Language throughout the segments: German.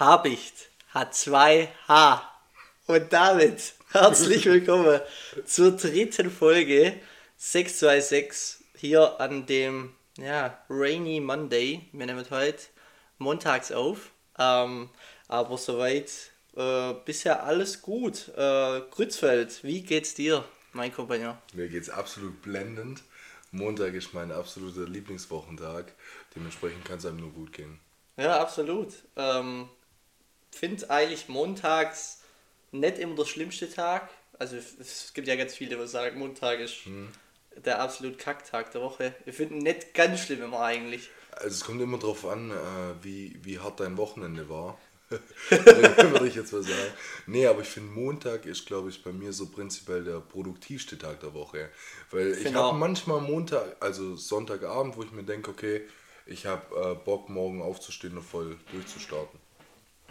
Habicht hat zwei H. Und damit herzlich willkommen zur dritten Folge 626 hier an dem ja, Rainy Monday. Wir nehmen heute montags auf. Ähm, aber soweit äh, bisher alles gut. Äh, Grützfeld, wie geht's dir, mein Kompagnon? Mir geht's absolut blendend. Montag ist mein absoluter Lieblingswochentag. Dementsprechend kann es einem nur gut gehen. Ja, absolut. Ähm, finde eigentlich montags nicht immer der schlimmste Tag. Also es gibt ja ganz viele, die sagen, Montag ist Hm. der absolut Kacktag der Woche. Ich finde ihn nicht ganz schlimm immer eigentlich. Also es kommt immer darauf an, äh, wie, wie hart dein Wochenende war. Würde ich jetzt mal sagen. Nee, aber ich finde Montag ist, glaube ich, bei mir so prinzipiell der produktivste Tag der Woche. Weil ich Genau. habe manchmal Montag, also Sonntagabend, wo ich mir denke, okay, ich habe äh, Bock, morgen aufzustehen und voll durchzustarten.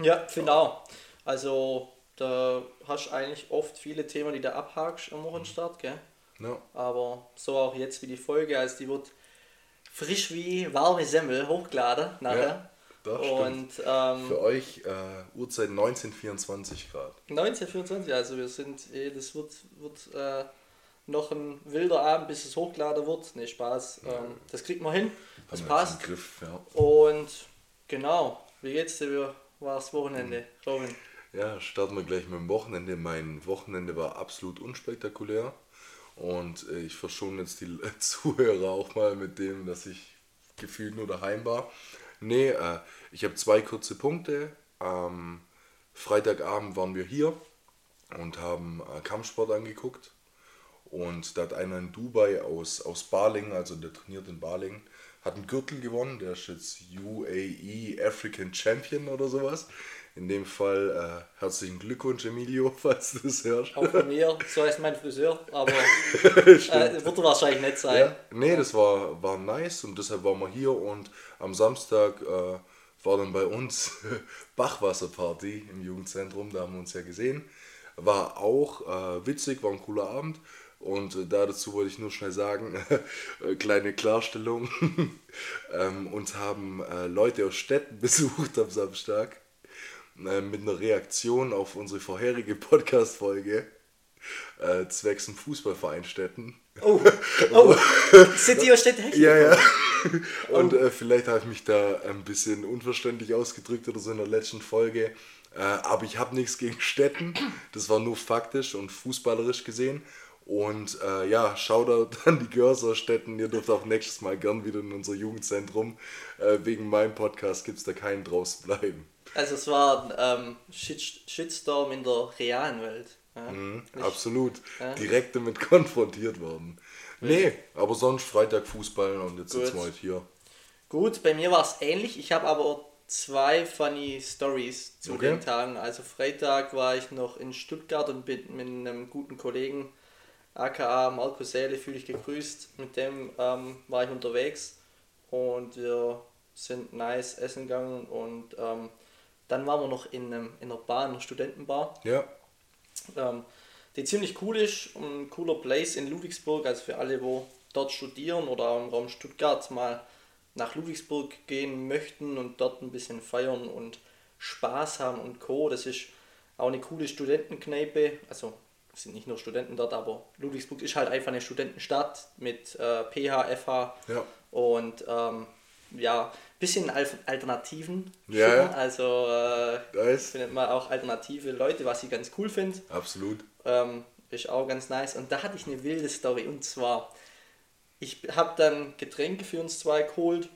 Ja, auch. Also da hast du eigentlich oft viele Themen, die du abhakst am Wochenstart, gell? Ja, Aber so auch jetzt wie die Folge, also die wird frisch wie warme Semmel hochgeladen nachher. Ja. Und ähm, Für euch äh, Uhrzeit 1924 Grad. 1924, also wir sind, eh, das wird, wird äh, noch ein wilder Abend, bis es hochgeladen wird. Ne, Spaß. Ähm, das kriegt man hin. Das passt. Griff, ja. Und genau, wie geht's dir? War das Wochenende, Robin? Ja, starten wir gleich mit dem Wochenende. Mein Wochenende war absolut unspektakulär. Und äh, ich verschone jetzt die Zuhörer auch mal mit dem, dass ich gefühlt nur daheim war. Nee, äh, ich habe zwei kurze Punkte. Am Freitagabend waren wir hier und haben äh, Kampfsport angeguckt. Und da hat einer in Dubai aus, aus Baling, also der trainiert in Baling, hat einen Gürtel gewonnen. Der ist jetzt UAE African Champion oder sowas. In dem Fall äh, herzlichen Glückwunsch, Emilio, falls du das hörst. Auch von mir, so heißt mein Friseur, aber äh, wird er wahrscheinlich nicht sein. Ja, nee, das war, war nice und deshalb waren wir hier und am Samstag äh, war dann bei uns Bachwasserparty im Jugendzentrum, da haben wir uns ja gesehen. War auch äh, witzig, war ein cooler Abend und äh, da dazu wollte ich nur schnell sagen, äh, kleine Klarstellung, ähm, uns haben äh, Leute aus Städten besucht am Samstag äh, mit einer Reaktion auf unsere vorherige Podcast-Folge äh, zwecks dem Fußballverein Städten. Oh, oh, City aus Städte Ja, ja. Und äh, vielleicht habe ich mich da ein bisschen unverständlich ausgedrückt oder so in der letzten Folge. Äh, aber ich habe nichts gegen Städten. Das war nur faktisch und fußballerisch gesehen. Und äh, ja, Shoutout an die Städten. Ihr dürft auch nächstes Mal gern wieder in unser Jugendzentrum. Äh, wegen meinem Podcast gibt es da keinen draußen bleiben. Also es war ein ähm, Shit, Shitstorm in der realen Welt. Ja. Mhm, Nicht- absolut. Ja. Direkt damit konfrontiert worden. Nee, aber sonst Freitag Fußball und jetzt sitzen wir Gut. heute hier. Gut, bei mir war es ähnlich. Ich habe aber zwei funny Stories zu Okay. den Tagen. Also Freitag war ich noch in Stuttgart und bin mit einem guten Kollegen, aka Marco Säle, fühle ich gegrüßt. Mit dem ähm, war ich unterwegs und wir sind nice essen gegangen und ähm, dann waren wir noch in, einem, in einer Bar, in einer Studentenbar. Ja, ähm, die ziemlich cool ist, ein cooler Place in Ludwigsburg, also für alle, wo dort studieren oder im Raum Stuttgart mal nach Ludwigsburg gehen möchten und dort ein bisschen feiern und Spaß haben und Co. Das ist auch eine coole Studentenkneipe, also es sind nicht nur Studenten dort, aber Ludwigsburg ist halt einfach eine Studentenstadt mit äh, PH, FH ja. und ähm, ja, bisschen Al Alternativen. Ja, ja. Also äh, Nice. findet man auch alternative Leute, was ich ganz cool finde. Absolut. Ähm, ist auch ganz nice. Und da hatte ich eine wilde Story. Und zwar, ich habe dann Getränke für uns zwei geholt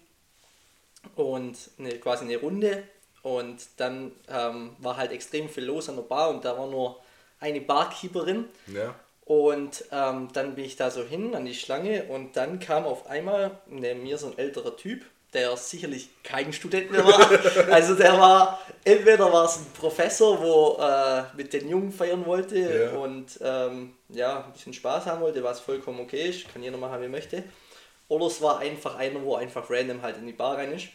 und eine, quasi eine Runde. Und dann ähm, war halt extrem viel los an der Bar und da war nur eine Barkeeperin. Ja. Und ähm, dann bin ich da so hin an die Schlange und dann kam auf einmal neben mir so ein älterer Typ, der sicherlich kein Student mehr war. also der war, entweder war es ein Professor, wo äh, mit den Jungen feiern wollte Ja. und ähm, ja, ein bisschen Spaß haben wollte, was vollkommen okay ist, kann jeder machen, wie möchte. Oder es war einfach einer, wo einfach random halt in die Bar rein ist.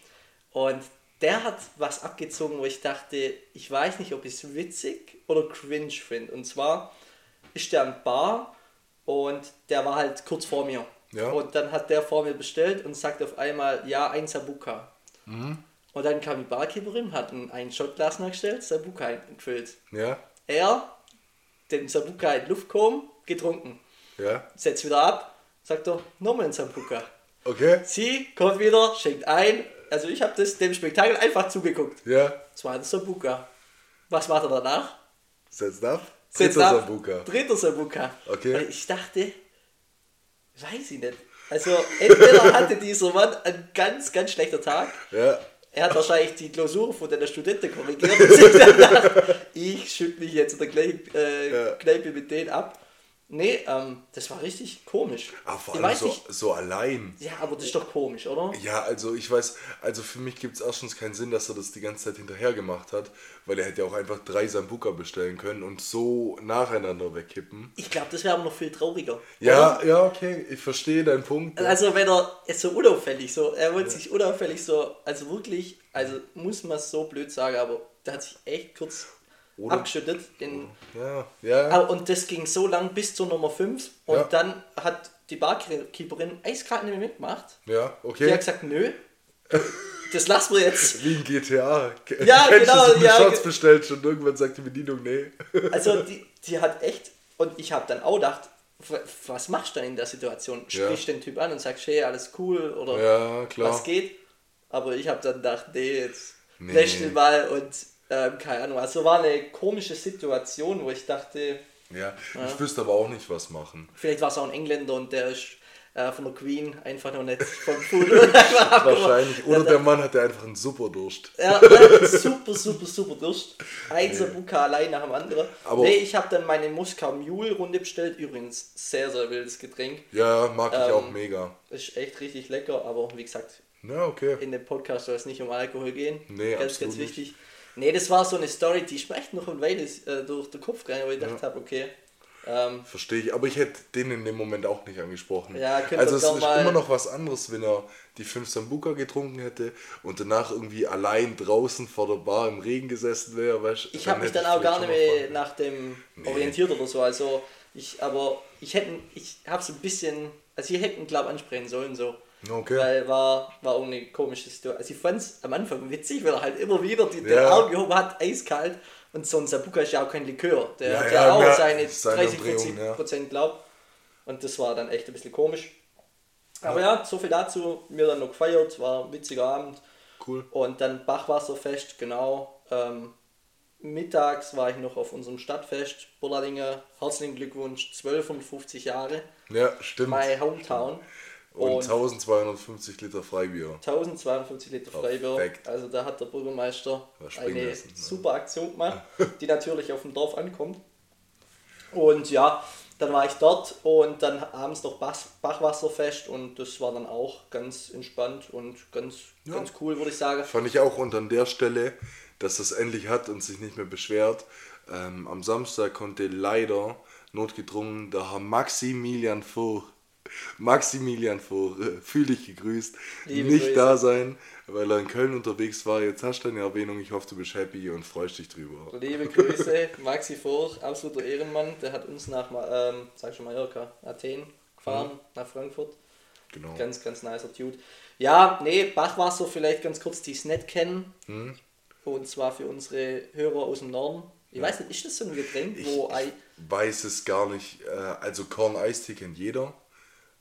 Und der hat was abgezogen, wo ich dachte, ich weiß nicht, ob ich es witzig oder cringe finde. Und zwar ist der am Bar und der war halt kurz vor mir. Ja. Und dann hat der vor mir bestellt und sagt auf einmal, ja, ein Sabuka. Und Und dann kam die Barkeeperin, hat ein, ein Shotglas nachgestellt, Sabuka gefüllt. Ja, Er, den Sabuka in Luft gehoben, getrunken. ja, Setzt wieder ab, sagt er, nochmal ein Sabuka. okay, Sie kommt wieder, schenkt ein. Also ich habe das dem Spektakel einfach zugeguckt. ja, Zweiter Sabuka. Was macht er danach? setzt ab. Setzt Dritter ab. Sambuka. Dritter Sabuka. Okay. Weil ich dachte, weiß ich nicht. Also entweder hatte dieser Mann einen ganz, ganz schlechter Tag. Ja, Er hat wahrscheinlich die Klausur von der Studenten korrigiert und sich dann gedacht, ich schütte mich jetzt in der Kneipe, äh, Ja. Kneipe mit denen ab. Nee, ähm, das war richtig komisch. aber vor ich allem so, so allein. Ja, aber das ist doch komisch, oder? Ja, also ich weiß, also für mich gibt es erstens keinen Sinn, dass er das die ganze Zeit hinterher gemacht hat, weil er hätte ja auch einfach drei Sambuka bestellen können und so nacheinander wegkippen. Ich glaube, das wäre aber noch viel trauriger. Ja, ja, okay, ich verstehe deinen Punkt. Also wenn er ist so unauffällig so, er wollte sich unauffällig so, also wirklich, also muss man es so blöd sagen, aber der hat sich echt kurz Oder- abgeschüttet. In, Ja, ja, Ah, und das ging so lang bis zur Nummer 5 und Ja. dann hat die Barkeeperin eiskalt nicht mehr mitgemacht. ja, Die hat okay. gesagt, nö, das lassen wir jetzt. Wie in GTA. Ja, Kennst genau, du, so, ja, Shots bestellt und irgendwann sagt die Bedienung, nee. Also die, die hat echt, und ich habe dann auch gedacht, was machst du dann in der Situation? Ja. Sprichst den Typ an und sagst, hey, alles cool oder Ja, klar. was geht? Aber ich habe dann gedacht, nee, jetzt Nee. lächst du mal und ähm, keine Ahnung. Also war eine komische Situation, wo ich dachte, Ja, ich wüsste aber auch nicht, was machen. vielleicht war es auch ein Engländer und der ist äh, von der Queen einfach noch nicht vom abgeworfen. Wahrscheinlich. Oder der Mann hatte einfach einen Superdurst. Ja, ja, super, super, super Durst. Ein Sabuka allein nach dem anderen. Aber- nee, ich habe dann meine Moskau Mule Runde bestellt. Übrigens, sehr, sehr wildes Getränk. Ja, mag ich Ähm, auch mega. Ist echt richtig lecker, aber wie gesagt, Ja, okay. in dem Podcast soll es nicht um Alkohol gehen. Nee, ganz, absolut ganz nicht. Nee, das war so eine Story, die ist mir echt noch eine Weile äh, durch den Kopf gegangen, wo ich gedacht habe, okay, ähm, Verstehe ich, aber ich hätte den in dem Moment auch nicht angesprochen. Ja, also es ist immer noch was anderes, wenn er die fünf Sambuka getrunken hätte und danach irgendwie allein draußen vor der Bar im Regen gesessen wäre. Weißt, ich habe mich dann auch gar nicht mehr nach dem Nee. orientiert oder so. Also ich, aber ich hätte, ich habe so ein bisschen, also ich hätte ihn glaube ansprechen sollen so. Okay. Weil war, war auch eine komische Situation. Also ich fand es am Anfang witzig, weil er halt immer wieder die, den Ja. Arm gehoben hat, eiskalt. Und so ein Sabuka ist ja auch kein Likör. Der Ja, hat ja, ja, auch seine seine 30, Umdrehung, 40 ja. Prozent glaub. Und das war dann echt ein bisschen komisch. Aber ja, so viel dazu. Mir dann noch gefeiert, war ein witziger Abend. Cool. Und dann Bachwasserfest, genau. Ähm, mittags war ich noch auf unserem Stadtfest. Bolladinge, herzlichen Glückwunsch, 1250 Jahre. Ja, stimmt. My Hometown. Und, Und 1250 Liter Freibier. 1052 Liter Freibier. Perfekt. Also da hat der Bürgermeister eine lassen, ne? super Aktion gemacht, die natürlich auf dem Dorf ankommt. Und ja, dann war ich dort und dann abends noch Bach Bachwasserfest und das war dann auch ganz entspannt und ganz, ganz cool, würde ich sagen. Fand ich auch und an der Stelle, dass es endlich hat und sich nicht mehr beschwert. Ähm, am Samstag konnte leider notgedrungen der Herr Maximilian Vogt, Maximilian Vogt, äh, fühl dich gegrüßt, Liebe nicht Grüße. da sein, weil er in Köln unterwegs war. Jetzt hast du eine Erwähnung, ich hoffe, du bist happy und freust dich drüber. Liebe Grüße, Maxi Vogt, absoluter Ehrenmann, der hat uns nach, ähm, sag schon Mallorca, Athen gefahren, nach Frankfurt. Genau. Ganz, ganz nicer Dude. Ja, nee, Bachwasser vielleicht ganz kurz, die es nicht kennen. Hm? Und zwar für unsere Hörer aus dem Norden. Ich weiß nicht, ist das so ein Getränk, wo Ei. weiß es gar nicht. Äh, also Korn-Eistee kennt jeder.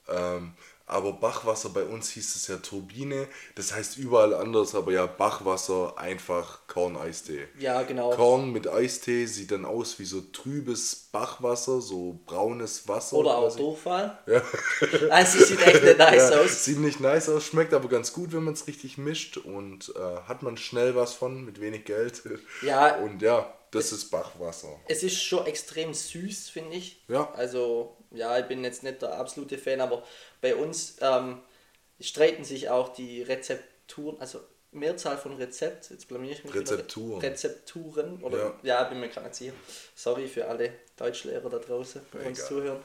Ähm, aber Bachwasser bei uns hieß es ja Turbine. Das heißt überall anders, aber ja, Bachwasser einfach Korn-Eistee. Ja, genau. Korn mit Eistee sieht dann aus wie so trübes Bachwasser, so braunes Wasser. Oder auch quasi. Durchfall. Also sieht echt nicht nice Ja, aus. sieht nicht nice aus, schmeckt aber ganz gut, wenn man es richtig mischt und äh, hat man schnell was von mit wenig Geld. Ja. Und ja, das ist Bachwasser. Es ist schon extrem süß, finde ich. Ja. Also, ja, ich bin jetzt nicht der absolute Fan, aber bei uns ähm, streiten sich auch die Rezepturen, also Mehrzahl von Rezept, jetzt blamier ich mich wieder. Rezepturen. Rezepturen, oder Ja. ja, bin mir gerade nicht sicher. Sorry für alle Deutschlehrer da draußen, die uns zuhören.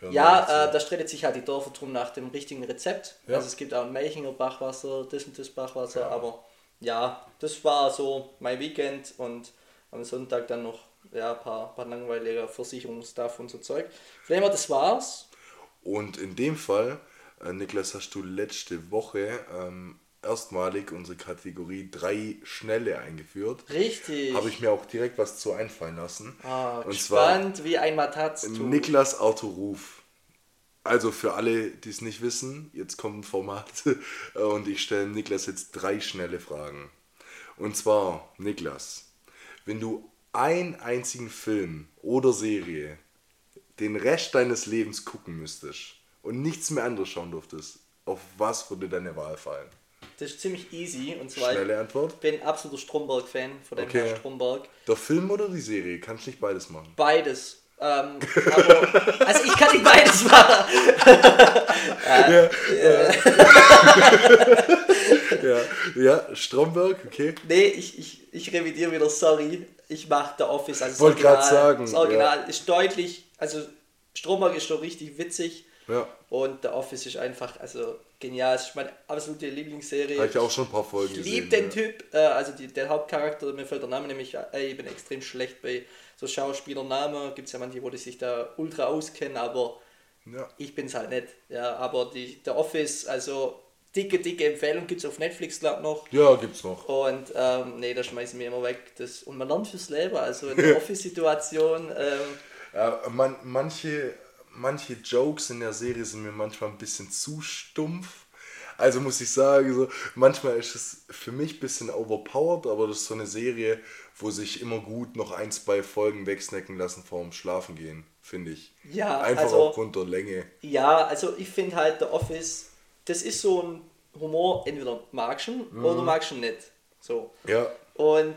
Hören ja, äh, da streitet sich halt die Dörfer drum nach dem richtigen Rezept. Ja. Also es gibt auch ein Melchinger Bachwasser, das und das Bachwasser, aber ja, das war so mein Weekend und am Sonntag dann noch ja, ein paar, paar langweilige Versicherungsstuff und so Zeug. Her, das war's. Und in dem Fall, äh, Niklas, hast du letzte Woche ähm, erstmalig unsere Kategorie drei Schnelle eingeführt. Richtig. Habe ich mir auch direkt was zu einfallen lassen. Ah, Und zwar gespannt wie ein Mataz. Niklas Arthur Ruf. Also für alle, die es nicht wissen, jetzt kommt ein Format und ich stelle Niklas jetzt drei schnelle Fragen. Und zwar, Niklas, wenn du einen einzigen Film oder Serie den Rest deines Lebens gucken müsstest und nichts mehr anderes schauen durftest, auf was würde deine Wahl fallen? Das ist ziemlich easy. Und zwar, Schnelle Antwort. ich bin absoluter Stromberg-Fan von dem Okay. Herrn Stromberg. Der Film oder die Serie? Kannst nicht beides machen. Beides. Ähm, aber, also ich kann nicht beides machen. Ja, ja Stromberg, okay. Nee, ich, ich, ich revidiere wieder, sorry. Ich mache The Office. Also Wollte Original- sagen, Das Original ist deutlich, also Stromberg ist schon richtig witzig. Ja, Und The Office ist einfach, also genial. Es ist meine absolute Lieblingsserie. habe ich auch schon ein paar Folgen Ich gesehen. liebe den ja. Typ, äh, also die, der Hauptcharakter, mir fällt der Name nämlich, äh, ich bin extrem schlecht bei so Schauspielernamen. Gibt es ja manche, wo die sich da ultra auskennen, aber Ja. ich bin's halt nicht. Ja, aber die, der Office, also dicke, dicke Empfehlung gibt es auf Netflix, glaub noch. ja, gibt's noch. Und ähm, nee, da schmeißen wir immer weg. Das, und man lernt fürs Leben, also in der Office-Situation. Ähm, Ja, man, manche, manche Jokes in der Serie sind mir manchmal ein bisschen zu stumpf. Also muss ich sagen, so, manchmal ist es für mich ein bisschen overpowered, aber das ist so eine Serie, wo sich immer gut noch ein, zwei Folgen wegsnacken lassen vorm Schlafen gehen, finde ich. Ja, Einfach also- aufgrund der Länge. Ja, also ich finde halt The Office, das ist so ein Humor, entweder magst du ihn Mhm. oder magst du ihn nicht. So. Ja, Und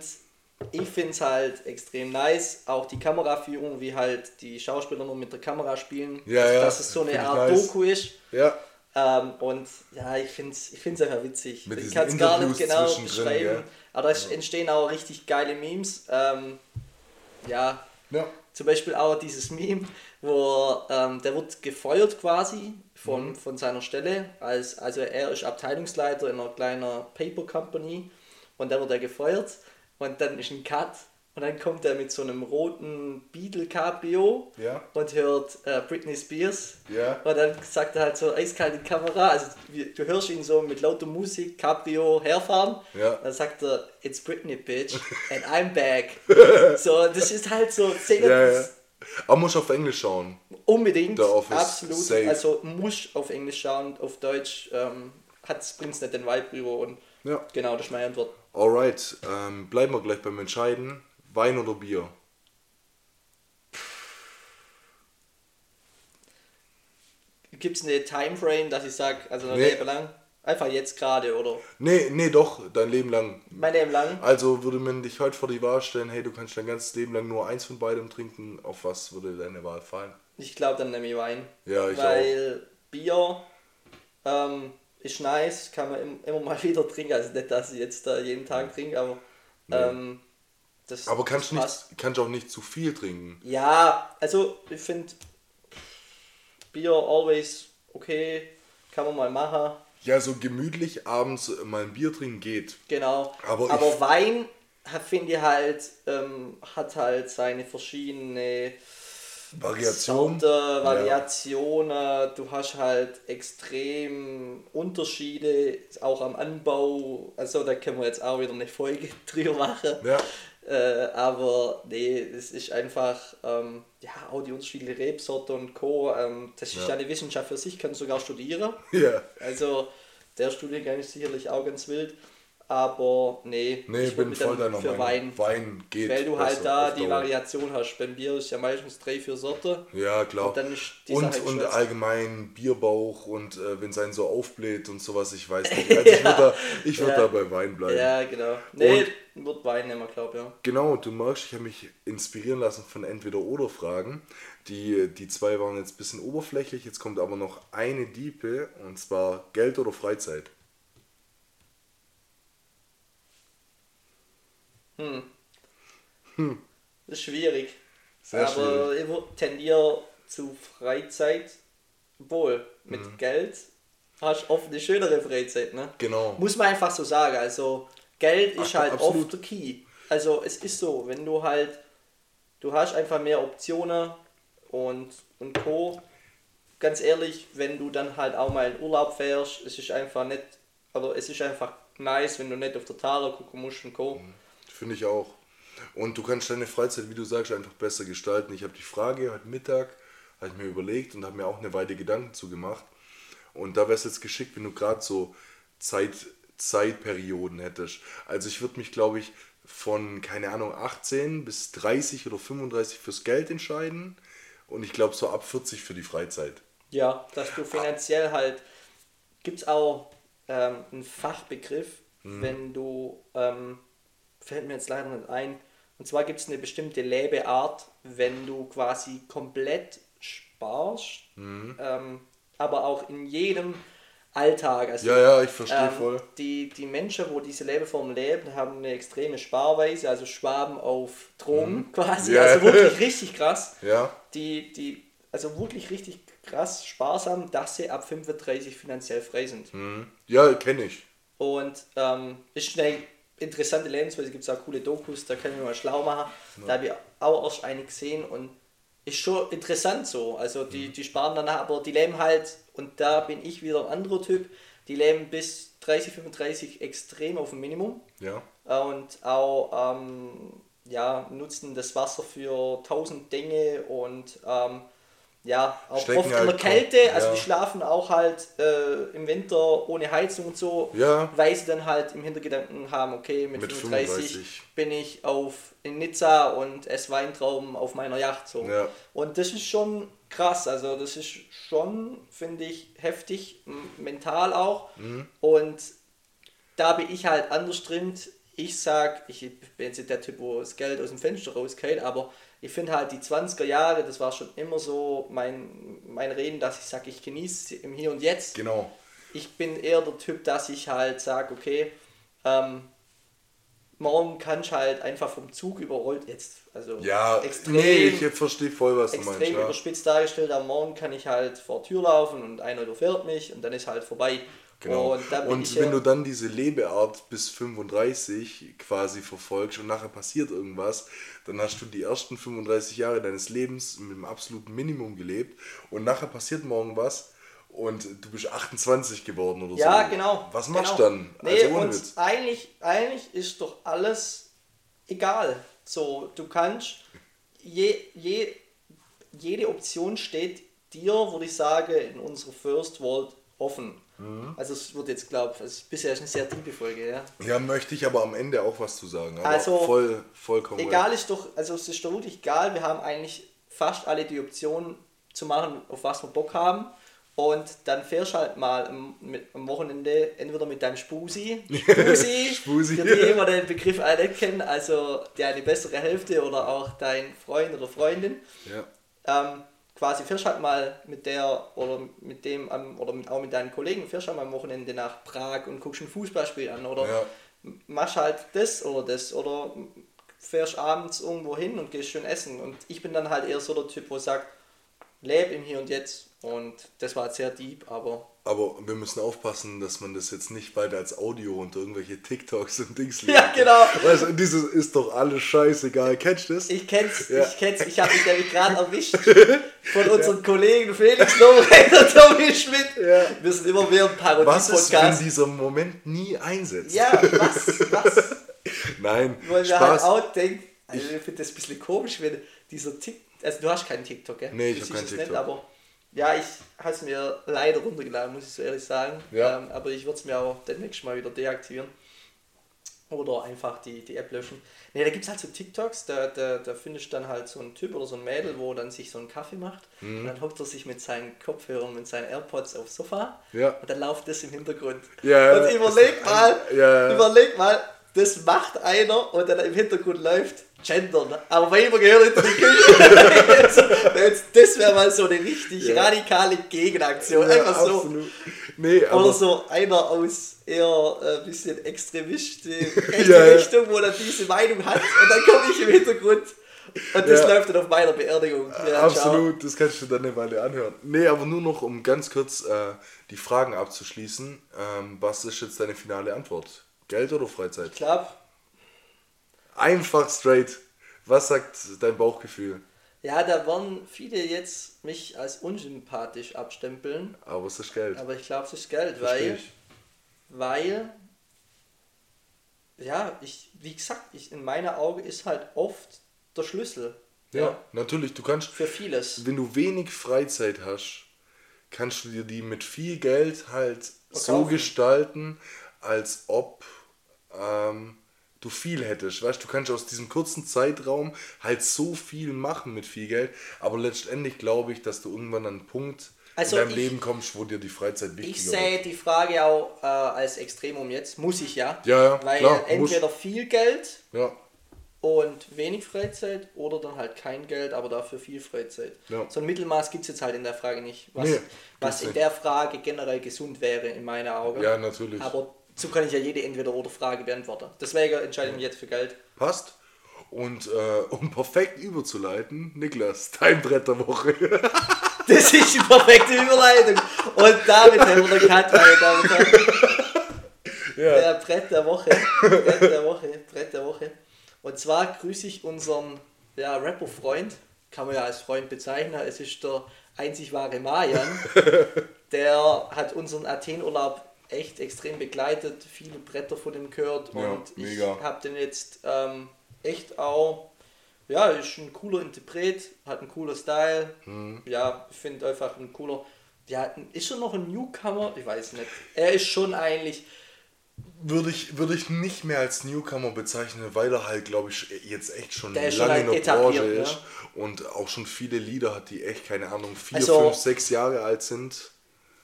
ich finde es halt extrem nice, auch die Kameraführung, wie halt die Schauspieler nur mit der Kamera spielen, Ja, dass, ja, dass es so eine Art nice. Doku ist. ja, Ähm, und ja, ich finde es ich find's einfach witzig. Mit ich kann es gar nicht genau beschreiben, gell? aber da entstehen auch richtig geile Memes. Ähm, ja, ja. Zum Beispiel auch dieses Meme, wo ähm, der wird gefeuert quasi von, Mhm. von seiner Stelle. Als, also er ist Abteilungsleiter in einer kleinen Paper Company und dann wird er gefeuert und dann ist ein Cut und dann kommt er mit so einem roten Beetle Cabrio Ja. und hört äh, Britney Spears. Ja. Und dann sagt er halt so eiskalt in die Kamera, also du hörst ihn so mit lauter Musik, Cabrio herfahren. Ja. Dann sagt er, it's Britney, bitch, and I'm back. so, das ist halt so Szene, Ja, ja. Aber muss auf Englisch schauen. unbedingt, absolut. safe. Also muss auf Englisch schauen, auf Deutsch ähm, bringt es nicht den Vibe rüber und Ja. genau, das ist meine Antwort. Alright, ähm, bleiben wir gleich beim Entscheiden. Wein oder Bier? Gibt es eine Timeframe, dass ich sage, also ein Nee. Leben lang? Einfach jetzt gerade oder Nee, nee, doch, dein Leben lang. mein Leben lang? Also würde man dich heute vor die Wahl stellen, hey, du kannst dein ganzes Leben lang nur eins von beidem trinken, auf was würde deine Wahl fallen? Ich glaube, dann nehme ich Wein. Ja, ich Weil Bier ähm, ist nice, kann man im, immer mal wieder trinken. Also nicht, dass ich jetzt da jeden Tag trinke, aber ähm, das Aber kannst du nicht, kannst auch nicht zu viel trinken. Ja, also ich finde Bier always okay, kann man mal machen. Ja, so gemütlich abends mal ein Bier trinken geht. Genau. Aber Aber, Wein hat- finde ich halt, ähm, hat halt seine verschiedene Variation. Sorte, Variationen. Du hast halt extrem Unterschiede, auch am Anbau. Also da können wir jetzt auch wieder eine Folge drüber machen. Ja, Äh, aber nee, es ist einfach, ähm, ja, auch die unterschiedliche Rebsorte und Co. Ähm, das ist Ja. ja eine Wissenschaft für sich, kann sogar studieren. ja. Also der Studiengang ist sicherlich auch ganz wild. Aber nee, Nee, ich bin voll deiner für Meinung. Wein. Wein geht. Weil du halt da die Dauer. Variation hast. Beim Bier ist ja meistens drei, vier Sorte. Ja, klar. Und dann ist die und Sache und geschwätzt. allgemein Bierbauch und äh, wenn es einen so aufbläht und sowas, ich weiß nicht. Also ich würde da, ich würd Ja. da bei Wein bleiben. Ja, genau. Nee, wird Wein nehmen, glaube ich. Ja. Genau, du merkst, ich habe mich inspirieren lassen von Entweder-Oder-Fragen. Die, die zwei waren jetzt ein bisschen oberflächlich, jetzt kommt aber noch eine Diepe und zwar Geld oder Freizeit. Das ist schwierig. Sehr aber ich würd- tendiere zu Freizeit. Obwohl, mit Mhm. Geld hast du oft eine schönere Freizeit, ne? Genau. Muss man einfach so sagen. Also, Geld ist Ach, halt absolut. oft der Key. Also, es ist so, wenn du halt, du hast einfach mehr Optionen und, und Co. Ganz ehrlich, wenn du dann halt auch mal in Urlaub fährst, es ist einfach nicht, aber es ist einfach nice, wenn du nicht auf der Taler gucken musst und Co. Finde ich auch. Und du kannst deine Freizeit, wie du sagst, einfach besser gestalten. Ich habe die Frage heute Mittag, habe ich mir überlegt und habe mir auch eine Weile Gedanken zu gemacht. Und da wäre es jetzt geschickt, wenn du gerade so Zeit, Zeitperioden hättest. Also ich würde mich, glaube ich, von, keine Ahnung, 18 bis 30 oder 35 fürs Geld entscheiden. Und ich glaube so ab 40 für die Freizeit. Ja, dass du finanziell halt, gibt es auch ähm, einen Fachbegriff, wenn du, ähm, fällt mir jetzt leider nicht ein, und zwar gibt es eine bestimmte Lebeart, wenn du quasi komplett sparst, ähm, aber auch in jedem Alltag. Also, Ja, ja, ich verstehe ähm, voll. Die, die Menschen, wo diese Lebeform leben, haben eine extreme Sparweise, also Schwaben auf Drogen quasi, Mhm. Ja. also wirklich richtig krass Ja, die, die, also wirklich richtig krass sparsam, dass sie ab 35 finanziell frei sind. Mhm. ja kenne ich. Und ähm, ist eine interessante Lebensweise, gibt es auch coole Dokus, da können wir mal schlau machen. Da habe ich auch erst eine gesehen und ist schon interessant so. Also die, die sparen danach, aber die leben halt, und da bin ich wieder ein anderer Typ, die leben bis 30, 35 extrem auf dem Minimum Ja. und auch ähm, ja, nutzen das Wasser für tausend Dinge und ähm, ja, auch Stecken oft in halt der kaum- Kälte, also ja. die schlafen auch halt äh, im Winter ohne Heizung und so, Ja. weil sie dann halt im Hintergedanken haben, okay, mit, Mit 35, 35. bin ich auf in Nizza und esse Weintrauben auf meiner Yacht so. Ja. Und das ist schon krass, also das ist schon, finde ich, heftig, mental auch. Mhm. Und da bin ich halt anders drin. Ich sag, ich bin jetzt nicht der Typ, wo das Geld aus dem Fenster rausgeht, aber ich finde halt die 20er Jahre, das war schon immer so mein, mein Reden, dass ich sage, ich genieße im Hier und Jetzt. Genau. Ich bin eher der Typ, dass ich halt sage, okay, ähm, morgen kannst du halt einfach vom Zug überrollt jetzt. Also Ja, extrem, nee, ich verstehe voll, was du extrem meinst. Ja. überspitzt dargestellt. Am Morgen kann ich halt vor Tür laufen und einer überfährt mich und dann ist halt vorbei. Genau. Und, Und wenn ja- du dann diese Lebeart bis 35 quasi verfolgst und nachher passiert irgendwas, dann hast du die ersten 35 Jahre deines Lebens mit dem absoluten Minimum gelebt und nachher passiert morgen was und du bist 28 geworden oder Ja, so. genau. Was machst genau. du dann? Nee, also und Witz. eigentlich, eigentlich ist doch alles egal. So, du kannst, je, je, jede Option steht dir, würde ich sagen, in unserer First World offen. Mhm. Also es wird jetzt, glaube ich, bisher ist eine sehr tiefe Folge, ja. Ja, möchte ich aber am Ende auch was zu sagen. Also, voll, vollkommen Egal ist doch, also es ist doch wirklich egal, wir haben eigentlich fast alle die Option zu machen, auf was wir Bock haben. Und dann fährst halt mal am, mit, am Wochenende entweder mit deinem Spusi, Spusi, Spusi. für die, die den Begriff alle kennen, also deine bessere Hälfte oder auch dein Freund oder Freundin. Ja. Ähm, quasi fährst halt mal mit der oder mit dem oder mit, auch mit deinen Kollegen fährst halt mal am Wochenende nach Prag und guckst ein Fußballspiel an oder Ja. machst halt das oder das oder fährst abends irgendwo hin und gehst schön essen und ich bin dann halt eher so der Typ, wo sagt, leb im Hier und Jetzt und das war sehr deep, aber Aber wir müssen aufpassen, dass man das jetzt nicht bald als Audio und irgendwelche TikToks und Dings Ja, legt. genau. Weißt du, dieses ist doch alles scheißegal. Kennst du das? ich kenn's, Ja. ich kenn's, ich habe mich nämlich gerade erwischt von unseren Kollegen Felix Lobrecht und Tommy Schmidt. Ja. Wir sind immer mehr ein Was ist, wenn Parodie-Podcast. dieser Moment nie einsetzt? Ja, was, was? Nein, Weil wir halt Spaß. auch denken, also ich finde das ein bisschen komisch, wenn dieser TikTok, also du hast keinen TikTok, gell? Nee, ich Du hab siehst keinen TikTok. Nicht, aber ja, ich habe es mir leider runtergeladen, muss ich so ehrlich sagen. Ja. Ähm, aber ich würde es mir auch demnächst mal wieder deaktivieren. Oder einfach die, die App löschen. Ne, da gibt es halt so TikToks, da, da, da findest du dann halt so einen Typ oder so ein Mädel, wo dann sich so einen Kaffee macht. Mhm. Und dann hockt er sich mit seinen Kopfhörern, mit seinen AirPods aufs Sofa. Ja. Und dann läuft das im Hintergrund. Ja, und überleg ein- mal, ja. überleg mal, das macht einer und dann im Hintergrund läuft Gendern. Aber Weiber gehören hinter die Küche. Jetzt- das wäre mal so eine richtig Ja. radikale Gegenaktion. Ja, Einfach so. absolut. Nee, aber Oder so einer aus eher ein bisschen extremistisch rechte Ja. Richtung, wo er diese Meinung hat und dann komme ich im Hintergrund und das läuft dann auf meiner Beerdigung. Ja, ciao. absolut, das kannst du dann eine Weile anhören. Nee, aber nur noch, um ganz kurz äh, die Fragen abzuschließen. Ähm, was ist jetzt deine finale Antwort? Geld oder Freizeit? Ich glaube, Einfach straight. Was sagt dein Bauchgefühl? ja, da werden viele jetzt mich als unsympathisch abstempeln, Aber es ist Geld. aber ich glaube, es ist Geld, Versteh weil, ich. weil ja, ich, wie gesagt, ich, in meiner Augen ist halt oft der Schlüssel. Ja, natürlich, du kannst, Für vieles. wenn du wenig Freizeit hast, kannst du dir die mit viel Geld halt so Verkaufen. gestalten, als ob ähm, du viel hättest. Weißt du, kannst aus diesem kurzen Zeitraum halt so viel machen mit viel Geld, aber letztendlich glaube ich, dass du irgendwann an einen Punkt Also in deinem ich- Leben kommst, wo dir die Freizeit wichtiger Ich wird. sehe die Frage auch äh, als Extremum jetzt. Muss ich ja. Ja, ja, Weil klar, entweder viel Geld Ja, und wenig Freizeit oder dann halt kein Geld, aber dafür viel Freizeit. Ja. So ein Mittelmaß gibt es jetzt halt in der Frage nicht. Was, Nee, was in der Frage generell gesund wäre, in meiner Augen. ja, natürlich. Aber so kann ich ja jede Entweder-Oder-Frage beantworten. Deswegen entscheide ich mich jetzt für Geld. Passt. Und äh, um perfekt überzuleiten, Niklas, dein Brett der Woche. Das ist die perfekte Überleitung. Und damit haben wir den Cut, meine Damen und Herren. Der Brett der Woche. Brett der Woche. Brett der Woche. Und zwar grüße ich unseren ja, Rapper-Freund. Kann man ja als Freund bezeichnen. Es ist der einzig wahre Mayan. Der hat unseren Athen-Urlaub echt extrem begleitet. Viele Bretter von dem gehört. Ja, und ich mega. habe den jetzt ähm, echt auch. Ja, ist ein cooler Interpret, hat einen cooler Style. Mhm. Ja, ich finde einfach ein cooler. Ja, ist er noch ein Newcomer? Ich weiß nicht. Er ist schon eigentlich. Würde ich, würde ich nicht mehr als Newcomer bezeichnen, weil er halt, glaube ich, jetzt echt schon Der lange schon halt in der Branche etabliert, ist und auch schon viele Lieder hat, die echt, keine Ahnung, vier, Also- fünf, sechs Jahre alt sind.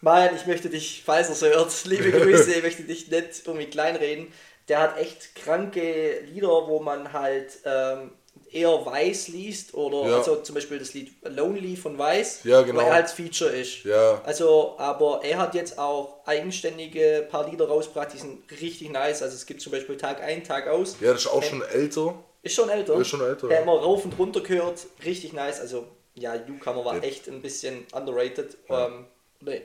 Marian, ich möchte dich, falls er so hört, liebe Grüße, ich möchte dich nicht irgendwie kleinreden. Der hat echt kranke Lieder, wo man halt ähm, eher Weiß liest oder Ja. also zum Beispiel das Lied Lonely von Weiß, Ja, genau. wo er als Feature ist. Ja. Also, aber er hat jetzt auch eigenständige paar Lieder rausgebracht, die sind richtig nice. Also es gibt zum Beispiel Tag ein, Tag aus. Ja, das ist auch schon älter. Ist schon älter. Ist schon älter, Der ja. immer rauf und runter gehört. Richtig nice. Also, ja, Newcomer war echt ein bisschen underrated. Ähm, nee,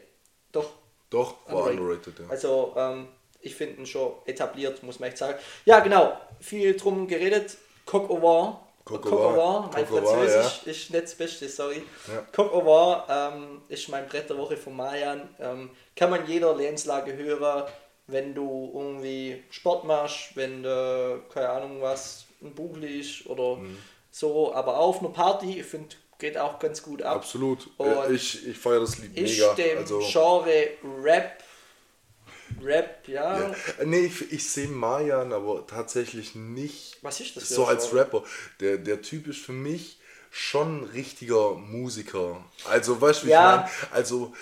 doch. Doch, war Underrated. underrated, ja. Also, ähm, ich finde ihn schon etabliert, muss man echt sagen. Ja, genau. Viel drum geredet. Coq au vin. Coq au vin. Mein Französisch ist nicht das Beste, sorry. Ja. Coq au vin ähm, ist mein Brett der Woche von Marian. Ähm, kann man jeder Lebenslage hören, wenn du irgendwie Sport machst, wenn du, keine Ahnung was, ein Buch liest oder Mhm. so. Aber auch auf einer Party, ich finde, geht auch ganz gut ab. Absolut. Und ich ich feiere das Lied Ist mega. dem Also, Genre Rap, Rap, ja. ja. Äh, Nee, ich, ich sehe Mayan, aber tatsächlich nicht Was ist das so als Genre? Rapper. Der, der Typ ist für mich schon richtiger Musiker. Also, weißt du, wie Ja. ich meine? Also,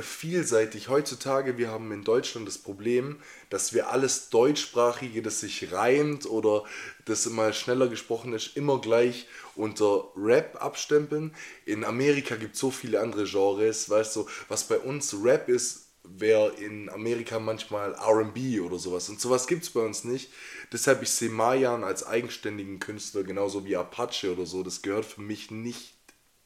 vielseitig. Heutzutage, wir haben in Deutschland das Problem, dass wir alles Deutschsprachige, das sich reimt oder das mal schneller gesprochen ist, immer gleich unter Rap abstempeln. In Amerika gibt es so viele andere Genres, weißt du, was bei uns Rap ist, wäre in Amerika manchmal RB oder sowas. Und sowas gibt es bei uns nicht. Deshalb, ich sehe Mayan als eigenständigen Künstler, genauso wie Apache oder so. Das gehört für mich nicht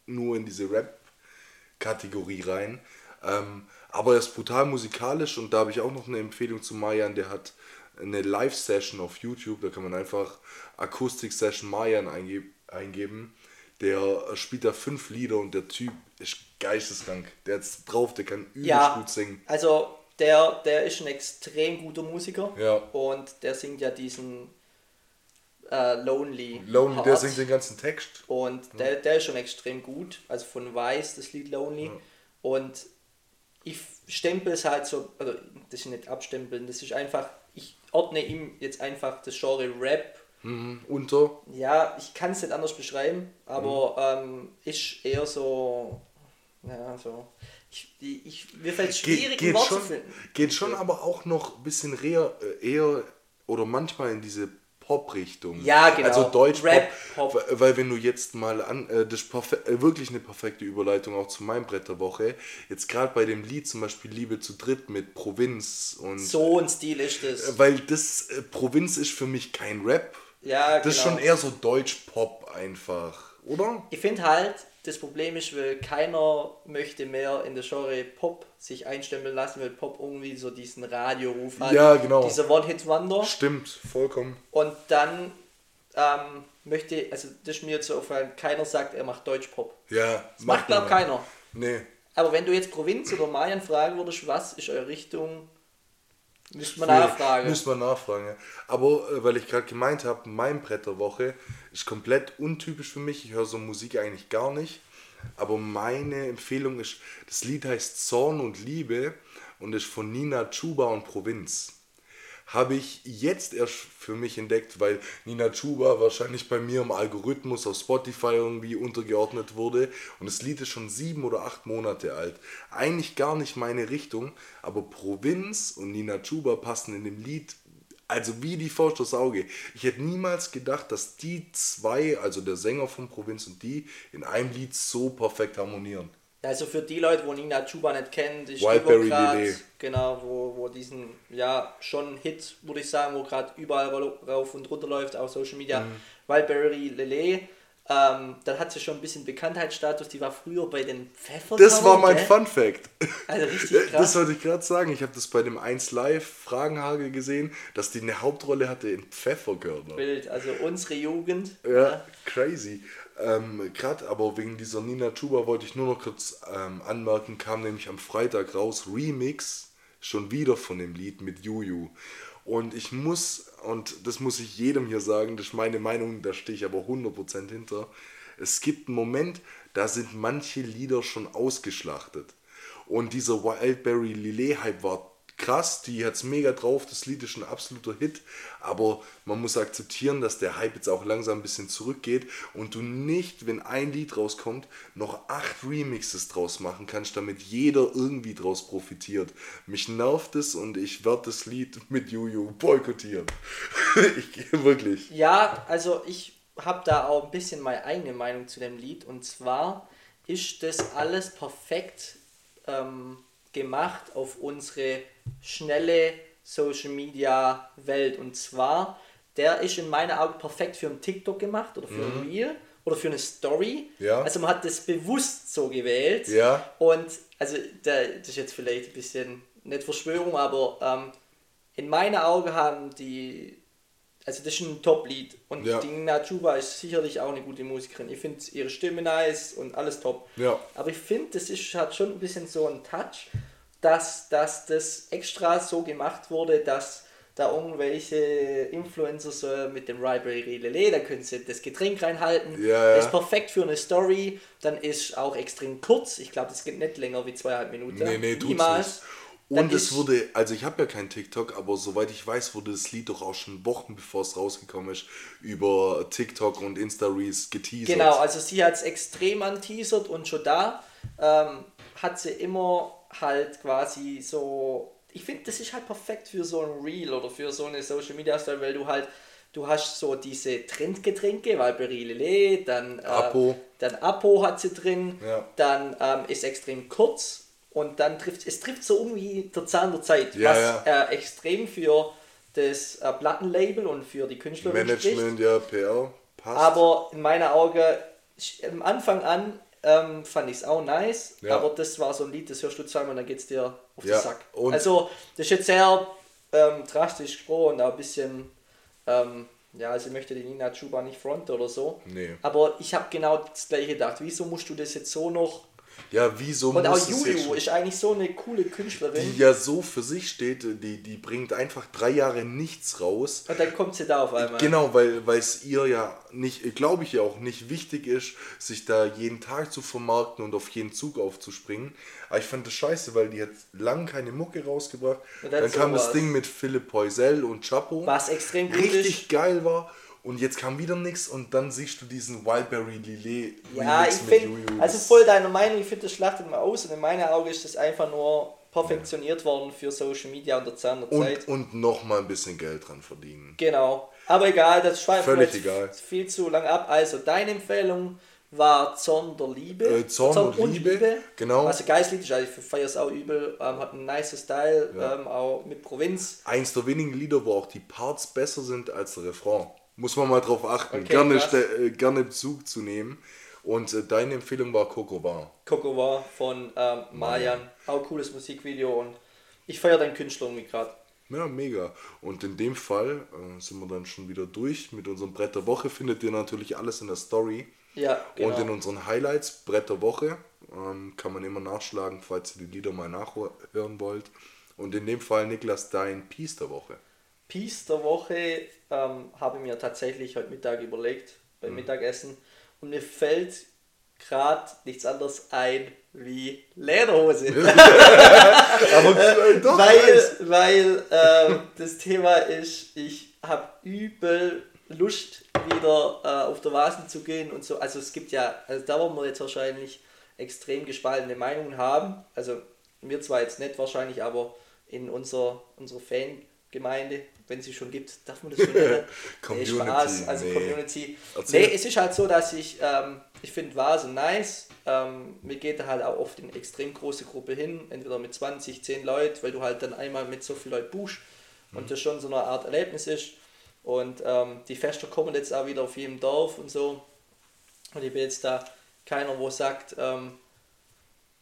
nur in diese Rap-Kategorie rein. Ähm, aber er ist brutal musikalisch und da habe ich auch noch eine Empfehlung zu Mayan. Der hat eine Live-Session auf YouTube. Da kann man einfach Akustik-Session Mayan eingeb eingeben. Der spielt da fünf Lieder und der Typ ist geisteskrank. Der hat's drauf, der kann übelst Ja, gut singen. also der, der ist ein extrem guter Musiker Ja. und der singt ja diesen äh, Lonely. Lonely, der Heart. singt den ganzen Text. Und der, der ist schon extrem gut. Also von Weiß, das Lied Lonely. Und ich stempel es halt so, also das ist nicht abstempeln, das ist einfach, ich ordne ihm jetzt einfach das Genre Rap. Mhm. Unter. Ja, ich kann es nicht anders beschreiben, aber ähm, ist eher so, ja, so. Ich, ich, mir fällt es Ge schwierig, ein geht, Wort schon, zu finden. geht schon aber auch noch ein bisschen eher, äh, eher oder manchmal in diese Pop-Richtung. Ja, genau. Also Deutsch Rap. Weil, weil wenn du jetzt mal an, äh, das ist äh, wirklich eine perfekte Überleitung auch zu meinem Brett der Woche. Jetzt gerade bei dem Lied zum Beispiel Liebe zu dritt mit Provinz und So ein Stil ist das. äh, weil das äh, Provinz ist für mich kein Rap. Ja, Das ist genau. schon eher so Deutsch-Pop einfach, oder? Ich finde halt, das Problem ist, weil keiner möchte mehr in das Genre Pop sich einstempeln lassen, weil Pop irgendwie so diesen Radioruf hat. Ja, genau. Dieser One-Hit-Wonder. Stimmt, vollkommen. Und dann ähm, möchte, also das ist mir jetzt so aufgefallen, keiner sagt, er macht Deutsch-Pop. Ja, Das macht, glaube man. keiner. Nee. Aber wenn du jetzt Provinz oder Mayan fragen würdest, was ist eure Richtung? Müsste man nachfragen. Müsste man nachfragen, ja. Aber äh, weil ich gerade gemeint habe, mein Brett der Woche ist komplett untypisch für mich. Ich höre so Musik eigentlich gar nicht. Aber meine Empfehlung ist, das Lied heißt Zorn und Liebe und ist von Nina Chuba und Provinz habe ich jetzt erst für mich entdeckt, weil Nina Chuba wahrscheinlich bei mir im Algorithmus auf Spotify irgendwie untergeordnet wurde. Und das Lied ist schon sieben oder acht Monate alt. Eigentlich gar nicht meine Richtung, aber Provinz und Nina Chuba passen in dem Lied also wie die Faust aufs Auge. Ich hätte niemals gedacht, dass die zwei, also der Sänger von Provinz und die, in einem Lied so perfekt harmonieren. Also für die Leute, wo Nina Chuba nicht kennt, ich Wildberry Lillet. Genau, wo, wo diesen, ja, schon Hit, würde ich sagen, wo gerade überall rauf und runter läuft auf Social Media, mhm. Wildberry Lillet. Ähm, dann hat sie schon ein bisschen Bekanntheitsstatus. Die war früher bei den Pfeffer. Das war mein gell? Fun Fact. Also richtig krass. Das wollte ich gerade sagen. Ich habe das bei dem 1 Live Fragenhagel gesehen, dass die eine Hauptrolle hatte in Pfefferkörner. Bild, also unsere Jugend. Ja, ja. crazy. Ähm, Gerade aber wegen dieser Nina Chuba wollte ich nur noch kurz ähm, anmerken, kam nämlich am Freitag raus Remix schon wieder von dem Lied mit Juju. Und ich muss, und das muss ich jedem hier sagen, das ist meine Meinung, da stehe ich aber 100% hinter. Es gibt einen Moment, da sind manche Lieder schon ausgeschlachtet. Und dieser Wildberry Lillet Hype war krass, die hat es mega drauf, das Lied ist ein absoluter Hit, aber man muss akzeptieren, dass der Hype jetzt auch langsam ein bisschen zurückgeht und du nicht, wenn ein Lied rauskommt, noch acht Remixes draus machen kannst, damit jeder irgendwie draus profitiert. Mich nervt es und ich werde das Lied mit Juju boykottieren. ich, wirklich. Ja, also ich habe da auch ein bisschen meine eigene Meinung zu dem Lied und zwar ist das alles perfekt ähm, gemacht auf unsere schnelle Social Media Welt. Und zwar, der ist in meinen Augen perfekt für einen TikTok gemacht oder für mhm. ein Reel oder für eine Story. Ja. Also man hat das bewusst so gewählt. Ja. Und also das ist jetzt vielleicht ein bisschen nicht Verschwörung, aber ähm, in meinen Augen haben die also das ist ein Top-Lied. Und ja. die Nina Chuba ist sicherlich auch eine gute Musikerin. Ich finde ihre Stimme nice und alles top. Ja. Aber ich finde, das ist, hat schon ein bisschen so einen Touch, dass, dass das extra so gemacht wurde, dass da irgendwelche Influencer so mit dem Library Lele, da können sie das Getränk reinhalten. Ja, ja. Das ist perfekt für eine Story. Dann ist auch extrem kurz. Ich glaube, das geht nicht länger wie zweieinhalb Minuten. Nee, nee, Niemals. Nicht. Und es wurde, also ich habe ja kein TikTok, aber soweit ich weiß, wurde das Lied doch auch schon Wochen bevor es rausgekommen ist, über TikTok und Insta-Reels geteasert. Genau, also sie hat es extrem anteasert und schon da ähm, hat sie immer halt quasi so. Ich finde, das ist halt perfekt für so ein Reel oder für so eine Social Media Style, weil du halt, du hast so diese Trendgetränke, weil Berilele, dann äh, Apo. dann Apo hat sie drin, ja. dann ähm, ist extrem kurz und dann trifft es trifft so irgendwie der Zahn der Zeit, ja, was ja. Äh, extrem für das äh, Plattenlabel und für die Künstler Management, spricht. ja, PR, passt. Aber in meiner Augen, am Anfang an ähm, fand ich es auch nice, ja. aber das war so ein Lied, das hörst du zweimal und dann geht es dir auf den Sack. also, das ist jetzt sehr ähm, drastisch gesprochen und auch ein bisschen, ähm, ja, also ich möchte die Nina Chuba nicht fronten oder so. Nee. Aber ich habe genau das gleiche gedacht. Wieso musst du das jetzt so noch ja, wieso Und auch Juju ist eigentlich so eine coole Künstlerin. Die ja so für sich steht, die, die bringt einfach drei Jahre nichts raus. Und dann kommt sie da auf einmal. Genau, weil es ihr ja nicht, glaube ich ja auch nicht wichtig ist, sich da jeden Tag zu vermarkten und auf jeden Zug aufzuspringen. Aber ich fand das scheiße, weil die hat lang keine Mucke rausgebracht. Dann, dann kam das Ding mit Philipp Poisel und Chapo. Was extrem Richtig geil war und jetzt kam wieder nichts und dann siehst du diesen Wildberry Lillet. Ja, ich finde, also voll deiner Meinung, ich finde, das schlachtet mal aus und in meinen Augen ist das einfach nur perfektioniert worden für Social Media und der Zeit. Und, und nochmal ein bisschen Geld dran verdienen. Genau. Aber egal, das schweifen wir egal. viel zu lang ab. Also, deine Empfehlung war Zorn der Liebe. Äh, Zorn, Zorn und, Liebe, Liebe, genau. Also Geistlied ist eigentlich für Feiers auch übel, ähm, hat einen nice Style, ja. ähm, auch mit Provinz. Eins der wenigen Lieder, wo auch die Parts besser sind als der Refrain. Muss man mal drauf achten. Okay, gerne, äh, gerne Bezug zu nehmen. Und äh, deine Empfehlung war Coco War. Coco War von ähm, Marjan. Auch cooles Musikvideo und ich feiere deinen Künstler irgendwie gerade. Ja, mega. Und in dem Fall äh, sind wir dann schon wieder durch. Mit unserem Brett der Woche findet ihr natürlich alles in der Story. Ja, genau. Und in unseren Highlights, Brett der Woche, ähm, kann man immer nachschlagen, falls ihr die Lieder mal nachhören wollt. Und in dem Fall, Niklas, dein Piece der Woche. Piece der Woche ähm, habe ich mir tatsächlich heute Mittag überlegt, beim mhm. Mittagessen. Und mir fällt gerade nichts anderes ein wie Lederhose. Aber äh, doch weil weil äh, das Thema ist, ich habe übel Lust, wieder äh, auf der Vasen zu gehen und so. Also es gibt ja, also da wollen wir jetzt wahrscheinlich extrem gespaltene Meinungen haben. Also wir zwar jetzt nicht wahrscheinlich, aber in unserer, unserer Fangemeinde, wenn sie schon gibt, darf man das schon nennen? Community, nee, Spaß, also nee. Community. Erzähl. Nee, es ist halt so, dass ich, ähm, ich finde Vasen nice. Ähm, mir geht da halt auch oft in extrem große Gruppe hin, entweder mit 20, 10 Leuten, weil du halt dann einmal mit so vielen Leuten buchst mhm. und das schon so eine Art Erlebnis ist. Und ähm, die Fester kommen jetzt auch wieder auf jedem Dorf und so. Und ich bin jetzt da keiner, wo sagt, ähm,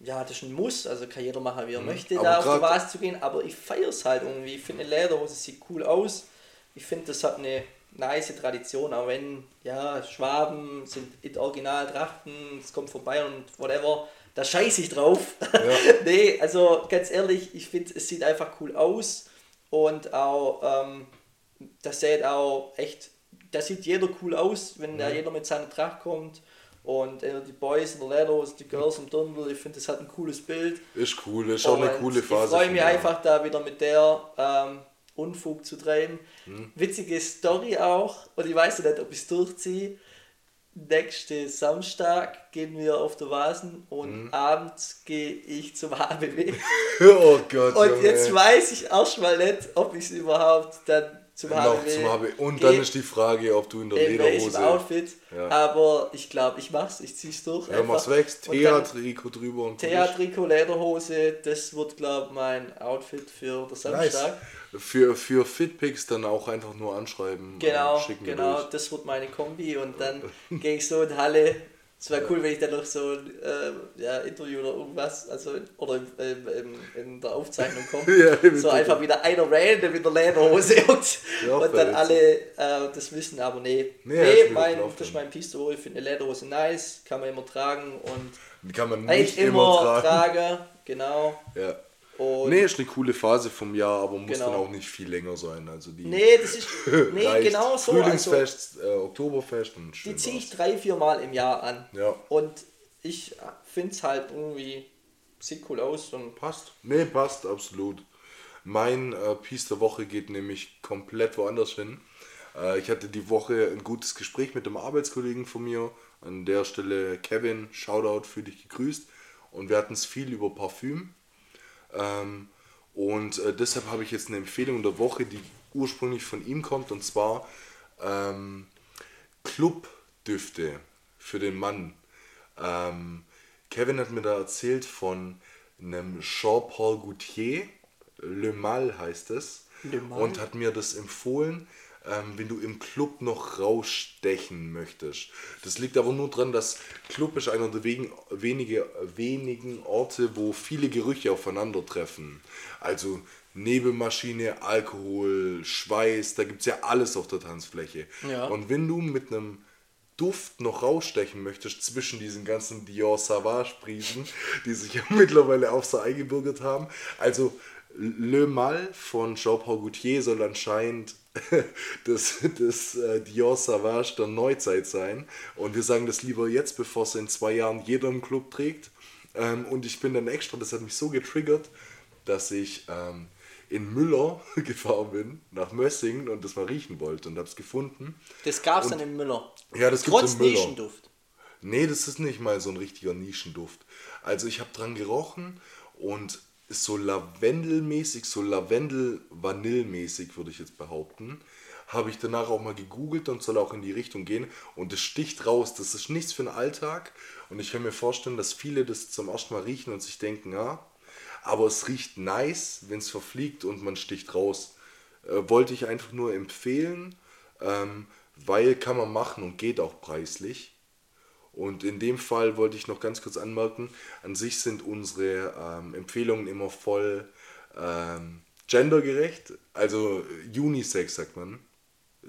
ja, das ist ein Muss, also kann jeder machen, wie er mhm. möchte, aber da auf die Vase zu gehen, aber ich feiere es halt irgendwie. Ich finde eine Lederhose sieht cool aus. Ich finde, das hat eine nice Tradition, auch wenn, ja, Schwaben sind in Original Trachten, es kommt vorbei und whatever, da scheiße ich drauf. Ja. nee, also ganz ehrlich, ich finde, es sieht einfach cool aus und auch, ähm, das sieht auch echt, da sieht jeder cool aus, wenn mhm. da jeder mit seiner Tracht kommt. Und äh, die Boys in der Ledos, die Girls im Dirndl, ich finde, das hat ein cooles Bild. Ist cool, ist auch eine coole Phase. Ich freue mich einfach da wieder mit der ähm, Unfug zu treiben. Hm. Witzige Story auch, und ich weiß nicht, ob ich es durchziehe. Nächste Samstag gehen wir auf der Vasen und hm. abends gehe ich zum HBW. oh Gott. Und Junge. jetzt weiß ich erstmal nicht, ob ich es überhaupt dann zum HBW. Zum HBW. Und dann ist die Frage, ob du in der in Lederhose... Outfit. Ja. Aber ich glaube, ich mach's, ich zieh's durch. Ja, mach's weg, Thea-Trikot drüber und Thea-Trikot, Lederhose, das wird, glaube ich, mein Outfit für den Samstag. Nice. Für, für Fitpics dann auch einfach nur anschreiben. Genau, genau, das wird meine Kombi und dann gehe ich so in die Halle es wäre cool, wenn ich dann noch so ein äh, ja, Interview oder irgendwas, also oder in, in, in der Aufzeichnung komme. ja, so einfach wieder einer random mit der Lederhose und, ja, und dann alle äh, das wissen, aber nee. Nee, nee mein, das ist mein Pistol, ich finde eine Lederhose nice, kann man immer tragen und Die kann man nicht immer, immer tragen. tragen. Genau. Ja. Und nee, ist eine coole Phase vom Jahr, aber muss genau. dann auch nicht viel länger sein. Also die nee, das ist nee, genau so. Frühlingsfest, also, äh, Oktoberfest und Die ziehe ich drei, vier Mal im Jahr an. Ja. Und ich finde es halt irgendwie, sieht cool aus. Und passt. Nee, passt, absolut. Mein äh, Piece der Woche geht nämlich komplett woanders hin. Äh, ich hatte die Woche ein gutes Gespräch mit einem Arbeitskollegen von mir. An der Stelle Kevin, Shoutout für dich gegrüßt. Und wir hatten es viel über Parfüm ähm, und äh, deshalb habe ich jetzt eine Empfehlung der Woche, die ursprünglich von ihm kommt, und zwar ähm, Clubdüfte für den Mann. Ähm, Kevin hat mir da erzählt von einem Jean-Paul Gaultier, Le Mal heißt es, und hat mir das empfohlen ähm, wenn du im Club noch rausstechen möchtest. Das liegt aber nur daran, dass Club ist einer der wegen, wenige, wenigen Orte, wo viele Gerüche aufeinandertreffen. Also Nebelmaschine, Alkohol, Schweiß, da gibt es ja alles auf der Tanzfläche. Ja. Und wenn du mit einem Duft noch rausstechen möchtest zwischen diesen ganzen Dior Savage Prisen, die sich ja mittlerweile auch so eingebürgert haben. Also Le Mal von Jean-Paul Gaultier soll anscheinend das, das äh, Dior Savage der Neuzeit sein. Und wir sagen das lieber jetzt, bevor es in zwei Jahren jeder im Club trägt. Ähm, und ich bin dann extra, das hat mich so getriggert, dass ich ähm, in Müller gefahren bin, nach Mössingen und das mal riechen wollte und habe es gefunden. Das gab es dann in Müller? Ja, das gibt es in Müller. Nischenduft? Nee, das ist nicht mal so ein richtiger Nischenduft. Also ich habe dran gerochen und so Lavendelmäßig, so Lavendel-Vanille-mäßig, würde ich jetzt behaupten. Habe ich danach auch mal gegoogelt und soll auch in die Richtung gehen. Und es sticht raus. Das ist nichts für den Alltag. Und ich kann mir vorstellen, dass viele das zum ersten Mal riechen und sich denken, ja, aber es riecht nice, wenn es verfliegt und man sticht raus. Äh, wollte ich einfach nur empfehlen, ähm, weil kann man machen und geht auch preislich. Und in dem Fall wollte ich noch ganz kurz anmerken, an sich sind unsere ähm, Empfehlungen immer voll ähm, gendergerecht, also Unisex sagt man.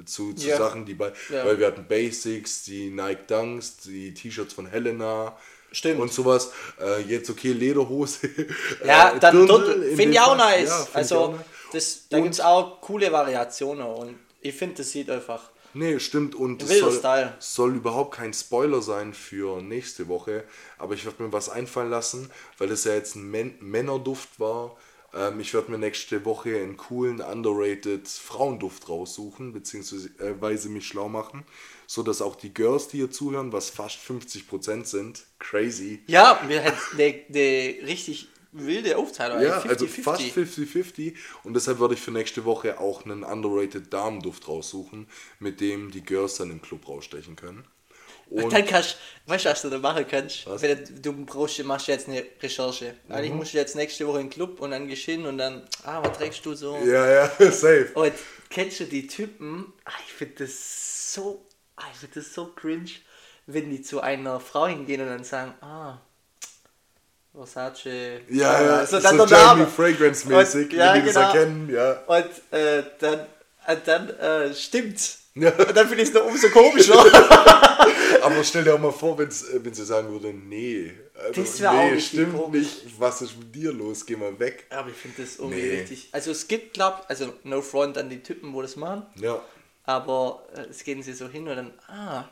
Zu, zu ja. Sachen, die bei, ja. weil wir hatten Basics, die Nike Dunks, die T-Shirts von Helena, Stimmt. Und sowas. Äh, jetzt okay, Lederhose. Ja, äh, dann finde ich auch nice. Ja, also, auch nice. das, da gibt es auch coole Variationen und ich finde, das sieht einfach. Nee, stimmt. Und es soll, Style. soll überhaupt kein Spoiler sein für nächste Woche. Aber ich werde mir was einfallen lassen, weil das ja jetzt ein Män Männerduft war. Ähm, ich werde mir nächste Woche einen coolen, underrated Frauenduft raussuchen, beziehungsweise äh, mich schlau machen. So dass auch die Girls, die hier zuhören, was fast 50% sind, crazy. Ja, wir hätten eine, eine richtig wilde Aufteilung. Ja, eigentlich, also 50-50. fast 50-50. Und deshalb würde ich für nächste Woche auch einen underrated Damenduft raussuchen, mit dem die Girls dann im Club rausstechen können. Und Dann kannst weißt du, was du da machen kannst? Was? Wenn du, du brauchst, machst jetzt eine Recherche. Mhm. musst du jetzt nächste Woche in den Club und dann gehst du hin und dann, ah, was trägst du so? ja, ja, safe. Und kennst du die Typen? Ah, ich finde das so, ah, ich finde das so cringe, wenn die zu einer Frau hingehen und dann sagen, ah, Versace. Ja, ja, also so, dann der Jeremy Name. Fragrance-mäßig, Und- ja, wenn die das genau. erkennen, ja. Und äh, dann, äh, dann äh, stimmt's. Ja. Und dann finde ich es noch umso komischer. Aber stell dir auch mal vor, wenn's, äh, wenn sie sagen würde, nee, also, Das wär auch nee, richtig stimmt komisch. nicht, was ist mit dir los, geh mal weg. Aber ich finde das irgendwie Nee. richtig. Also es gibt, glaub, also no front an die Typen, wo das machen, Ja, aber äh, es gehen sie so hin und dann, ah,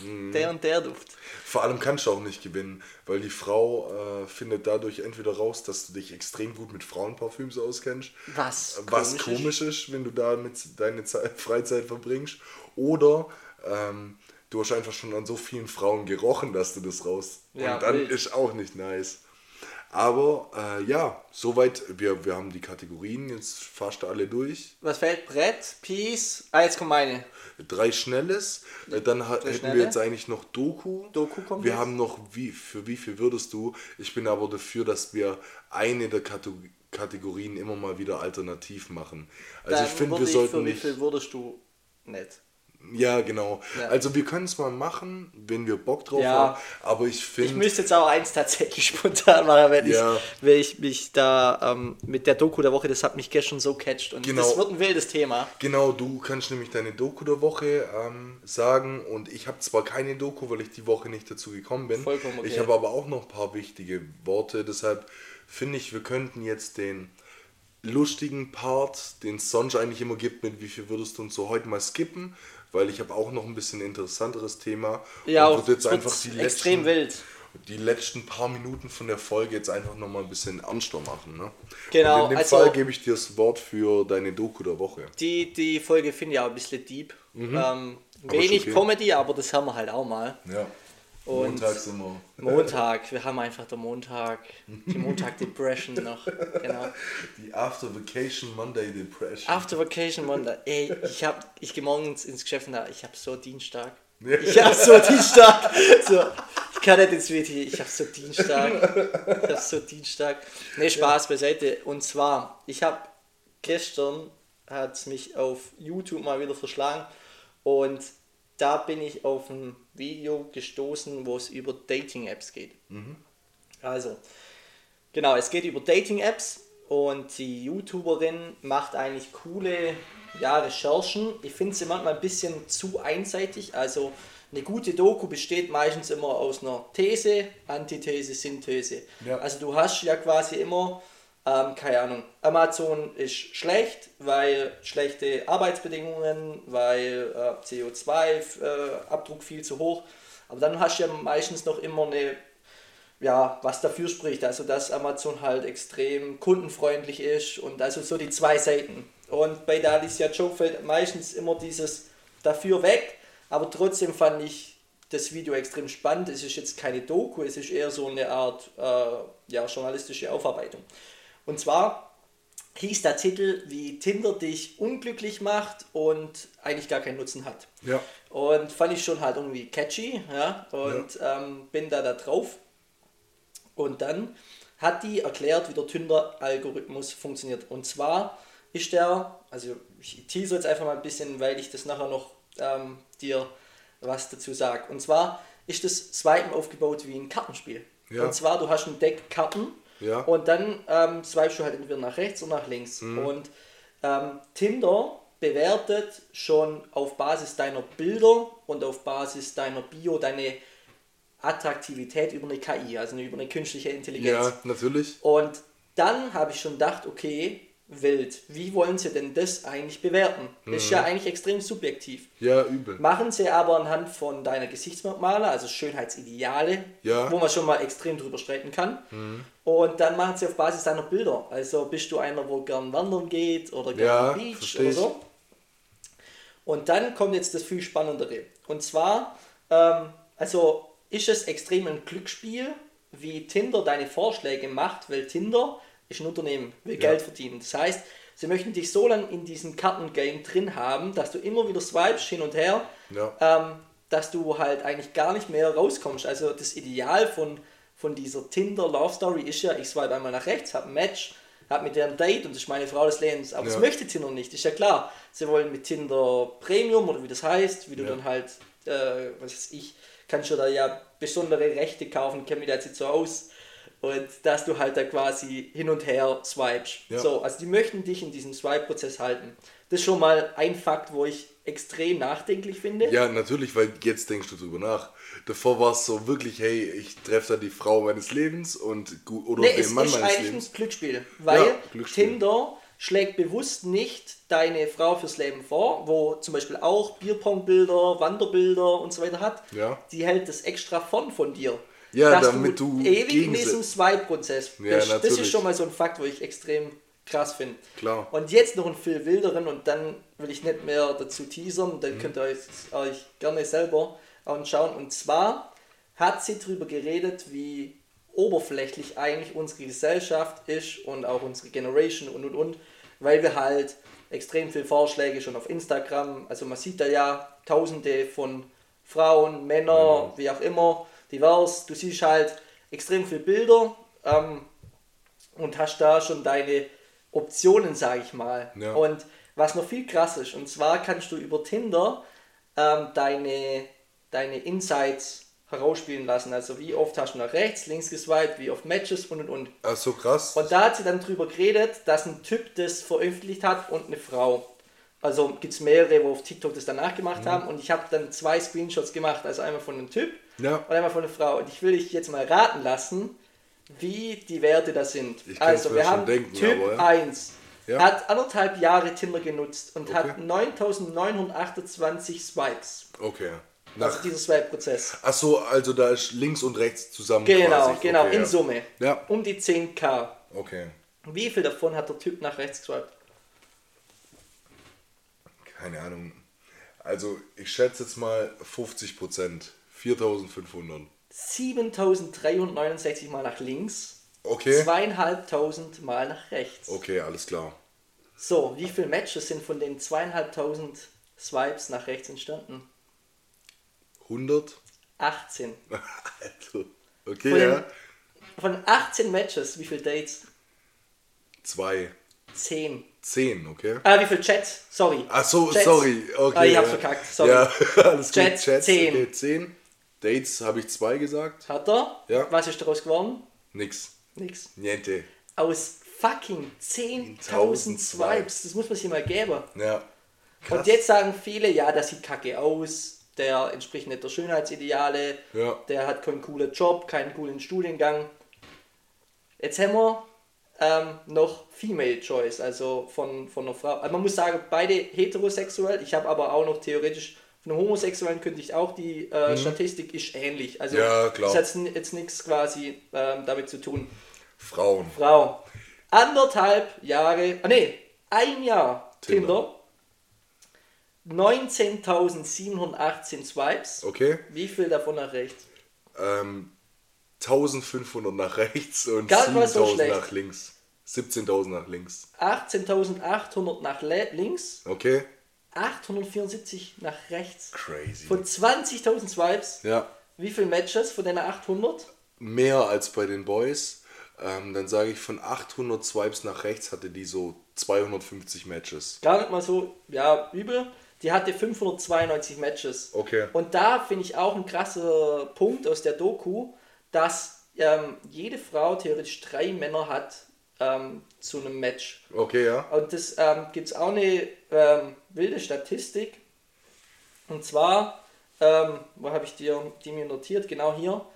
Mhm. der und der Duft. vor allem kannst du auch nicht gewinnen, weil die Frau äh, findet dadurch entweder raus, dass du dich extrem gut mit Frauenparfüms auskennst, Was was komisch komisch ist, wenn du damit deine Zeit, Freizeit verbringst, oder ähm, du hast einfach schon an so vielen Frauen gerochen, dass du das raus. Ja, und dann wild. ist auch nicht nice. Aber äh, ja, soweit, wir, wir haben die Kategorien jetzt fast alle durch. Was fällt? Brett, Peace. Ah, jetzt kommt meine. Drei Schnelles, äh, dann Drei hätten Schnelle. wir jetzt eigentlich noch Doku. Doku kommt Wir jetzt. haben noch, wie, für wie viel würdest du? Ich bin aber dafür, dass wir eine der Kato- Kategorien immer mal wieder alternativ machen. Also Dann ich finde, wir ich, sollten für wie nicht... viel würdest du nicht? Ja, genau. Ja. Also wir können es mal machen, wenn wir Bock drauf Ja. haben. Aber ich Ich finde... müsste jetzt auch eins tatsächlich spontan machen, wenn, Ja. ich, wenn ich mich da ähm, mit der Doku der Woche, das hat mich gestern so catcht und Genau. das wird ein wildes Thema. Genau, du kannst nämlich deine Doku der Woche ähm, sagen und ich habe zwar keine Doku, weil ich die Woche nicht dazu gekommen bin. Vollkommen okay. Ich habe aber auch noch ein paar wichtige Worte, deshalb finde ich, wir könnten jetzt den lustigen Part, den es sonst eigentlich immer gibt, mit wie viel würdest du uns so heute mal skippen, weil ich habe auch noch ein bisschen interessanteres Thema Ja, und auch jetzt einfach die extrem letzten, wild. die letzten paar Minuten von der Folge jetzt einfach nochmal ein bisschen ernster machen. Ne? Genau, Und in dem also- Fall gebe ich dir das Wort für deine Doku der Woche. Die, die Folge finde ich auch ein bisschen deep. Ähm, Aber wenig okay. Comedy, aber das haben wir halt auch mal. Ja. Und Montags immer. Montag, wir haben einfach den Montag, die Montag-Depression noch. Genau. Die After Vacation Monday Depression. After Vacation Monday. Ey, ich hab, ich gehe morgens ins Geschäft und da, ich hab so Dienstag. Ja. Ich hab so Dienstag. So, ich kann nicht ins WT, ich hab so Dienstag. Ich hab so Dienstag. Ne, Spaß beiseite. Und zwar, ich hab gestern hat mich auf YouTube mal wieder verschlagen und da bin ich auf ein Video gestoßen, wo es über Dating-Apps geht. Also, genau, es geht über Dating-Apps und die YouTuberin macht eigentlich coole ja, Recherchen. Ich finde sie manchmal ein bisschen zu einseitig. Also eine gute Doku besteht meistens immer aus einer These, Antithese, Synthese. Ja. Also du hast ja quasi immer, ähm, keine Ahnung, Amazon ist schlecht, weil schlechte Arbeitsbedingungen, weil äh, CO2-Abdruck viel zu hoch. Aber dann hast du ja meistens noch immer eine ja, was dafür spricht, also dass Amazon halt extrem kundenfreundlich ist und also so die zwei Seiten. Und bei der Alicia fällt meistens immer dieses dafür weg, aber trotzdem fand ich das Video extrem spannend. Es ist jetzt keine Doku, es ist eher so eine Art äh, ja, journalistische Aufarbeitung. Und zwar hieß der Titel, wie Tinder dich unglücklich macht und eigentlich gar keinen Nutzen hat. Ja. Und fand ich schon halt irgendwie catchy, ja, und Ähm, bin da da drauf. Und dann hat die erklärt, wie der Tinder-Algorithmus funktioniert. Und zwar ist der, also ich teaser jetzt einfach mal ein bisschen, weil ich das nachher noch ähm, dir was dazu sage. Und zwar ist das Swipen aufgebaut wie ein Kartenspiel. Ja. Und zwar, du hast ein Deck Karten Ja. und dann ähm, swipest du halt entweder nach rechts oder nach links. Und ähm, Tinder bewertet schon auf Basis deiner Bilder und auf Basis deiner Bio deine Attraktivität über eine KI, also über eine künstliche Intelligenz. Ja, natürlich. Und dann habe ich schon gedacht, okay, wild, wie wollen sie denn das eigentlich bewerten? Das ist ja Mhm. eigentlich extrem subjektiv. Ja, übel. Machen sie aber anhand von deiner Gesichtsmerkmale, also Schönheitsideale, Ja. Mhm. wo man schon mal extrem drüber streiten kann. Und dann machen sie auf Basis deiner Bilder. Also bist du einer, wo gern wandern geht oder gern Ja, Beach oder so. Und dann kommt jetzt das viel Spannendere. Und zwar, ähm, also ist es extrem ein Glücksspiel, wie Tinder deine Vorschläge macht, weil Tinder ist ein Unternehmen, will Ja. Geld verdienen. Das heißt, sie möchten dich so lange in diesem Kartengame drin haben, dass du immer wieder swipest hin und her, Ja. ähm, dass du halt eigentlich gar nicht mehr rauskommst. Also das Ideal von, von dieser Tinder Love Story ist ja, ich swipe einmal nach rechts, habe ein Match, habe mit der ein Date und das ist meine Frau des Lebens. Aber das Ja. möchte Tinder nicht, ist ja klar. Sie wollen mit Tinder Premium oder wie das heißt, wie du dann halt, äh, was weiß ich, kannst du da ja besondere Rechte kaufen, kenne mich da jetzt nicht so aus. Und dass du halt da quasi hin und her swipest. Ja. So, also die möchten dich in diesem Swipe-Prozess halten. Das ist schon mal ein Fakt, wo ich extrem nachdenklich finde. Ja, natürlich, weil jetzt denkst du drüber nach. Davor war es so wirklich, hey, ich treffe da die Frau meines Lebens und oder Nee, den es Mann ist meines eigentlich Lebens. ein Glücksspiel, weil Ja, Glücksspiel. Tinder schlägt bewusst nicht deine Frau fürs Leben vor, wo zum Beispiel auch Bierpongbilder, Wanderbilder und so weiter hat. Ja. Die hält das extra von von dir. Ja, dass damit du ewig in diesem Swipe-Prozess Ja, bist. das ist schon mal so ein Fakt, wo ich extrem krass finde. Klar. Und jetzt noch ein viel wilderen und dann will ich nicht mehr dazu teasern, Mhm. dann könnt ihr euch, euch gerne selber anschauen. Und zwar hat sie darüber geredet, wie oberflächlich eigentlich unsere Gesellschaft ist und auch unsere Generation und und und, weil wir halt extrem viele Vorschläge schon auf Instagram, also man sieht da ja tausende von Frauen, Männer, wie auch immer, divers, du siehst halt extrem viele Bilder ähm, und hast da schon deine Optionen, sage ich mal. Ja. Und was noch viel krass ist, und zwar kannst du über Tinder ähm, deine, deine Insights herausspielen lassen. Also wie oft hast du nach rechts, links geswiped, wie oft Matches und und und. Ach so krass. Und da hat sie dann drüber geredet, dass ein Typ das veröffentlicht hat und eine Frau. Also gibt es mehrere, wo auf TikTok das danach gemacht Mhm. haben und ich habe dann zwei Screenshots gemacht, also einmal von einem Typ Ja. und einmal von einer Frau. Und ich will dich jetzt mal raten lassen, wie die Werte da sind. Also wir haben denken, Typ aber ja. 1. Ja. Hat anderthalb Jahre Tinder genutzt und hat Okay. 9928 Swipes. Okay. Also Nach, dieser Swipe-Prozess. ach so, also da ist links und rechts zusammen Genau, quasi. genau, okay, in ja. Summe. Ja. Um die 10k. Okay. Wie viel davon hat der Typ nach rechts geswiped? Keine Ahnung. Also ich schätze jetzt mal 50 Prozent. 4500. 7369 mal nach links, Okay. zweieinhalbtausend mal nach rechts. Okay, alles klar. So, wie viele Matches sind von den zweieinhalbtausend Swipes nach rechts entstanden? 100? 18. also, okay, Von, ja. von 18 Matches, wie viele Dates? Zwei. 10. 10, okay. Ah, wie viele Chats? Sorry. Ach so, Chats. sorry. Okay, Ah, ich hab's ja. verkackt, sorry. Ja, alles Chats, gut. Chats, 10. okay, 10. Dates habe ich zwei gesagt. Hat er? Ja. Was ist daraus geworden? Nix. Nix. Niente. Aus fucking 10.000 10.000 Swipes. Das muss man sich mal geben. Ja. Krass. Und jetzt sagen viele, ja, das sieht kacke aus, der entspricht nicht der Schönheitsideale, Ja. der hat keinen coolen Job, keinen coolen Studiengang. Jetzt haben wir ähm, noch Female Choice, also von, von einer Frau. Also man muss sagen, beide heterosexuell. Ich habe aber auch noch theoretisch von einem Homosexuellen ich auch die äh, Statistik ist ähnlich. Also Mhm. Ja, klar. das hat jetzt nichts quasi ähm, damit zu tun. Frauen. Frau. Anderthalb Jahre, ah nee, ein Jahr Tinder. Tinder. 19.718 Swipes. Okay. Wie viel davon nach rechts? Ähm, 1500 nach rechts und Gar nicht mal so 7000 schlecht. nach links. 17.000 nach links. 18.800 nach links, Okay. 874 nach rechts. Crazy. Von 20.000 Swipes, Ja. wie viele Matches von deiner 800? Mehr als bei den Boys. Ähm, dann sage ich, von 800 Swipes nach rechts hatte die so 250 Matches. Gar nicht mal so, ja, übel. Die hatte 592 Matches. Okay. Und da finde ich auch ein krasser Punkt aus der Doku, dass ähm, jede Frau theoretisch drei Männer hat ähm, zu einem Match. Okay, ja. Und das ähm, gibt es auch eine ähm, wilde Statistik. Und zwar ähm, wo habe ich dir die mir notiert? Genau hier.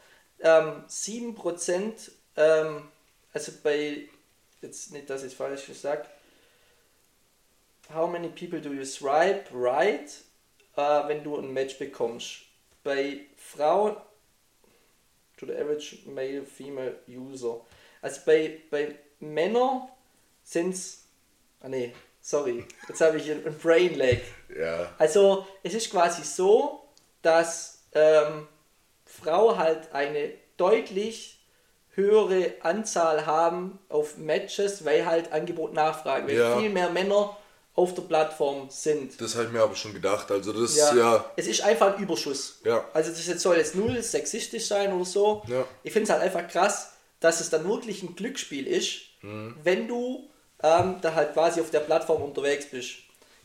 Ähm, 7%, ähm, also bei, jetzt nicht, dass ich falsch sage, how many people do you swipe right, äh, wenn du ein Match bekommst? Bei Frauen, to the average male, female user. Also bei, bei Männern sind es, ah nee, sorry, jetzt habe ich ein Brain Lag. Ja. Also es ist quasi so, dass ähm, Frau halt eine deutlich höhere Anzahl haben auf Matches, weil halt Angebot Nachfrage, weil Ja. viel mehr Männer auf der Plattform sind. Das habe ich mir aber schon gedacht. Also das Ja, ist ja. Es ist einfach ein Überschuss. Ja. Also das jetzt soll jetzt null sexistisch sein oder so. Ja. Ich finde es halt einfach krass, dass es dann wirklich ein Glücksspiel ist, Mhm. wenn du ähm, da halt quasi auf der Plattform unterwegs bist.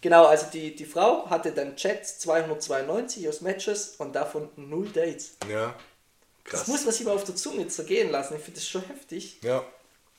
Genau, also die, die Frau hatte dann Chats 292 aus Matches und davon null Dates. Ja. Das Krass. muss man sich mal auf der Zunge zergehen lassen. Ich finde das schon heftig. Ja.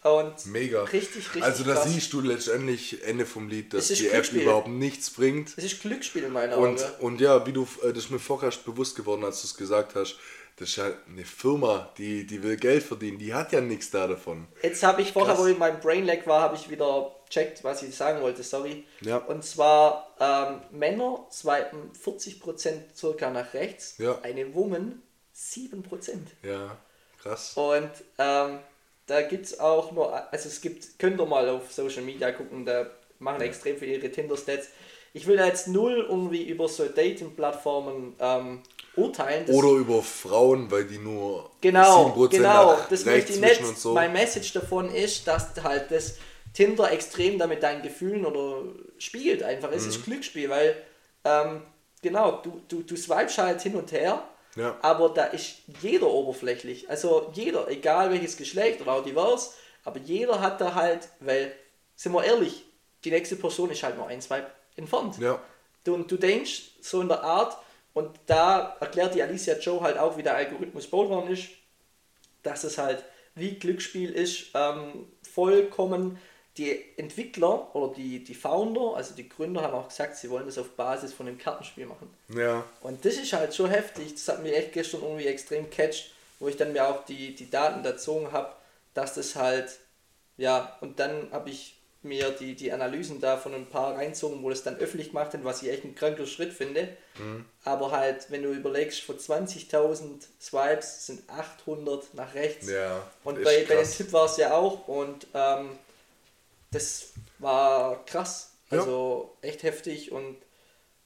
Und Mega. richtig, richtig Also da krass. siehst du letztendlich Ende vom Lied, dass Es die App überhaupt nichts bringt. Das ist Glücksspiel in meinen Augen. Und, und ja, wie du, äh, das ist mir vorher bewusst geworden, als du es gesagt hast, das ist ja eine Firma, die, die will Geld verdienen, die hat ja nichts da davon. Jetzt habe ich vorher, Krass. wo ich mein Brain Lag war, habe ich wieder checkt, was ich sagen wollte, sorry. Ja. Und zwar ähm, Männer swipen 40% circa nach rechts, Ja. eine Woman 7%. Ja, krass. Und ähm, da gibt es auch nur, also es gibt, könnt ihr mal auf Social Media gucken, da machen extrem viele ihre Tinder-Stats. Ich will da jetzt null irgendwie über so Dating-Plattformen ähm, urteilen. Oder über Frauen, weil die nur Genau, 7% genau. Das möchte ich nicht. und so. Mein Message davon ist, dass halt das Tinder extrem damit deinen Gefühlen oder spiegelt einfach. Es Mhm. ist Glücksspiel, weil ähm, genau, du, du, du swipest halt hin und her, Ja. aber da ist jeder oberflächlich. Also jeder, egal welches Geschlecht oder auch divers, aber jeder hat da halt, weil, sind wir ehrlich, die nächste Person ist halt nur ein Swipe entfernt. Ja, Du, und du denkst so in der Art, und da erklärt die Alicia Joe halt auch, wie der Algorithmus worden ist, dass es halt wie Glücksspiel ist, ähm, vollkommen die Entwickler oder die, die Founder, also die Gründer haben auch gesagt, sie wollen das auf Basis von einem Kartenspiel machen. ja, Und das ist halt schon heftig, das hat mich echt gestern irgendwie extrem catcht, wo ich dann mir auch die, die Daten dazogen habe, dass das halt, ja, und dann habe ich mir die, die Analysen da von ein paar reinzogen, wo das dann öffentlich gemacht haben, was ich echt ein kranker Schritt finde. Aber halt, wenn du überlegst, von 20.000 Swipes sind 800 nach rechts. ja. Und bei, bei dem krass. Tipp war es ja auch und ähm, das war krass. Ja. Also echt heftig und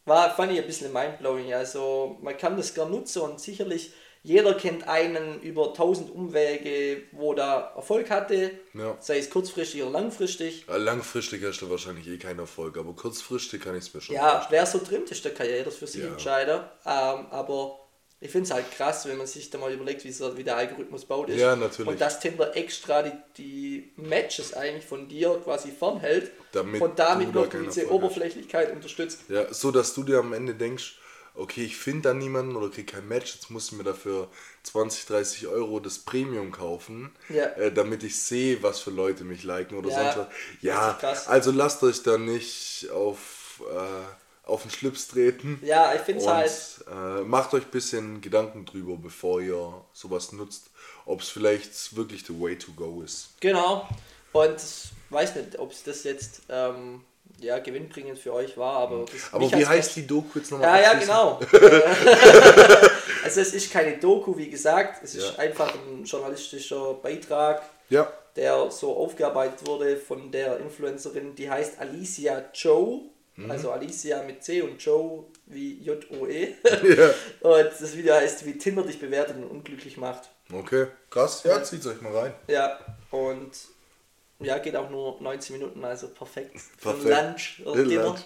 war, fand ich ein bisschen mindblowing. Also man kann das gern nutzen und sicherlich jeder kennt einen über tausend Umwege, wo da Erfolg hatte, Ja. sei es kurzfristig oder langfristig. Ja, Langfristig hast du wahrscheinlich eh keinen Erfolg, aber kurzfristig kann ich es mir schon Ja, wer so drin ist, der kann ja jeder für sich Ja. entscheiden. Ähm, aber ich finde es halt krass, wenn man sich da mal überlegt, wie, so, wie der Algorithmus baut ist. Ja, natürlich. Und dass Tinder extra die, die Matches eigentlich von dir quasi fernhält Damit und damit noch diese. Oberflächlichkeit unterstützt. Ja, so dass du dir am Ende denkst, okay, ich finde da niemanden oder krieg kein Match, jetzt muss ich mir dafür 20, 30 Euro das Premium kaufen, Ja. äh, damit ich sehe, was für Leute mich liken oder Ja, sonst was. Ja, also lasst euch da nicht auf, äh, auf den Schlips treten. Ja, ich finde es halt. äh, macht euch ein bisschen Gedanken drüber, bevor ihr sowas nutzt, ob es vielleicht wirklich the way to go ist. Genau. Und ich weiß nicht, ob es das jetzt ähm, ja, gewinnbringend für euch war, aber. Das, Aber wie heißt die Doku jetzt nochmal? Ja, ja, genau. also es ist keine Doku, wie gesagt, es ist Ja. einfach ein journalistischer Beitrag, Ja, der so aufgearbeitet wurde von der Influencerin, die heißt Alicia Joe, Mhm. also Alicia mit C und Joe wie J-O-E. ja. Und das Video heißt, wie Tinder dich bewertet und unglücklich macht. Okay, krass. Ja, zieht euch mal rein. Ja, und ja, geht auch nur 90 Minuten, also perfekt. Perfekt. Lunch oder Dinner.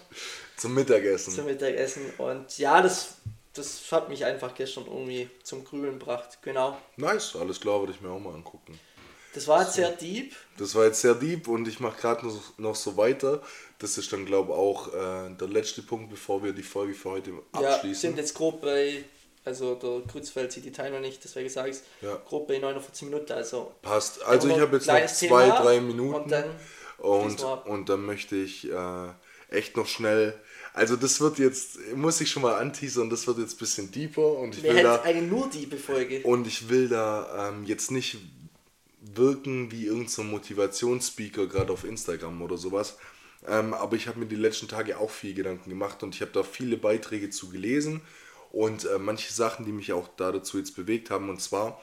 Zum Mittagessen. zum Mittagessen. Und ja, das, das hat mich einfach gestern irgendwie zum Grübeln gebracht. Genau. Nice, alles klar, würde ich mir auch mal angucken. Das war jetzt sehr deep. Das war jetzt sehr deep und ich mache gerade noch, noch so weiter. Das ist dann, glaube ich, auch äh, der letzte Punkt, bevor wir die Folge für heute Ja, abschließen. sind jetzt grob bei, also der Grützfeld sieht die Timer nicht, deswegen sage ich es, Ja. grob bei 49 Minuten. Also Passt. Also ich habe jetzt noch zwei, Thema drei Minuten. und dann und, wir und dann möchte ich äh, echt noch schnell. Also das wird jetzt, muss ich schon mal anteasern, das wird jetzt ein bisschen deeper und ich Wer will da eine nur diebe Folge? und ich will da ähm, jetzt nicht wirken wie irgendein so Motivationsspeaker gerade auf Instagram oder sowas. Ähm, aber ich habe mir die letzten Tage auch viel Gedanken gemacht und ich habe da viele Beiträge zu gelesen und äh, manche Sachen, die mich auch da dazu jetzt bewegt haben. Und zwar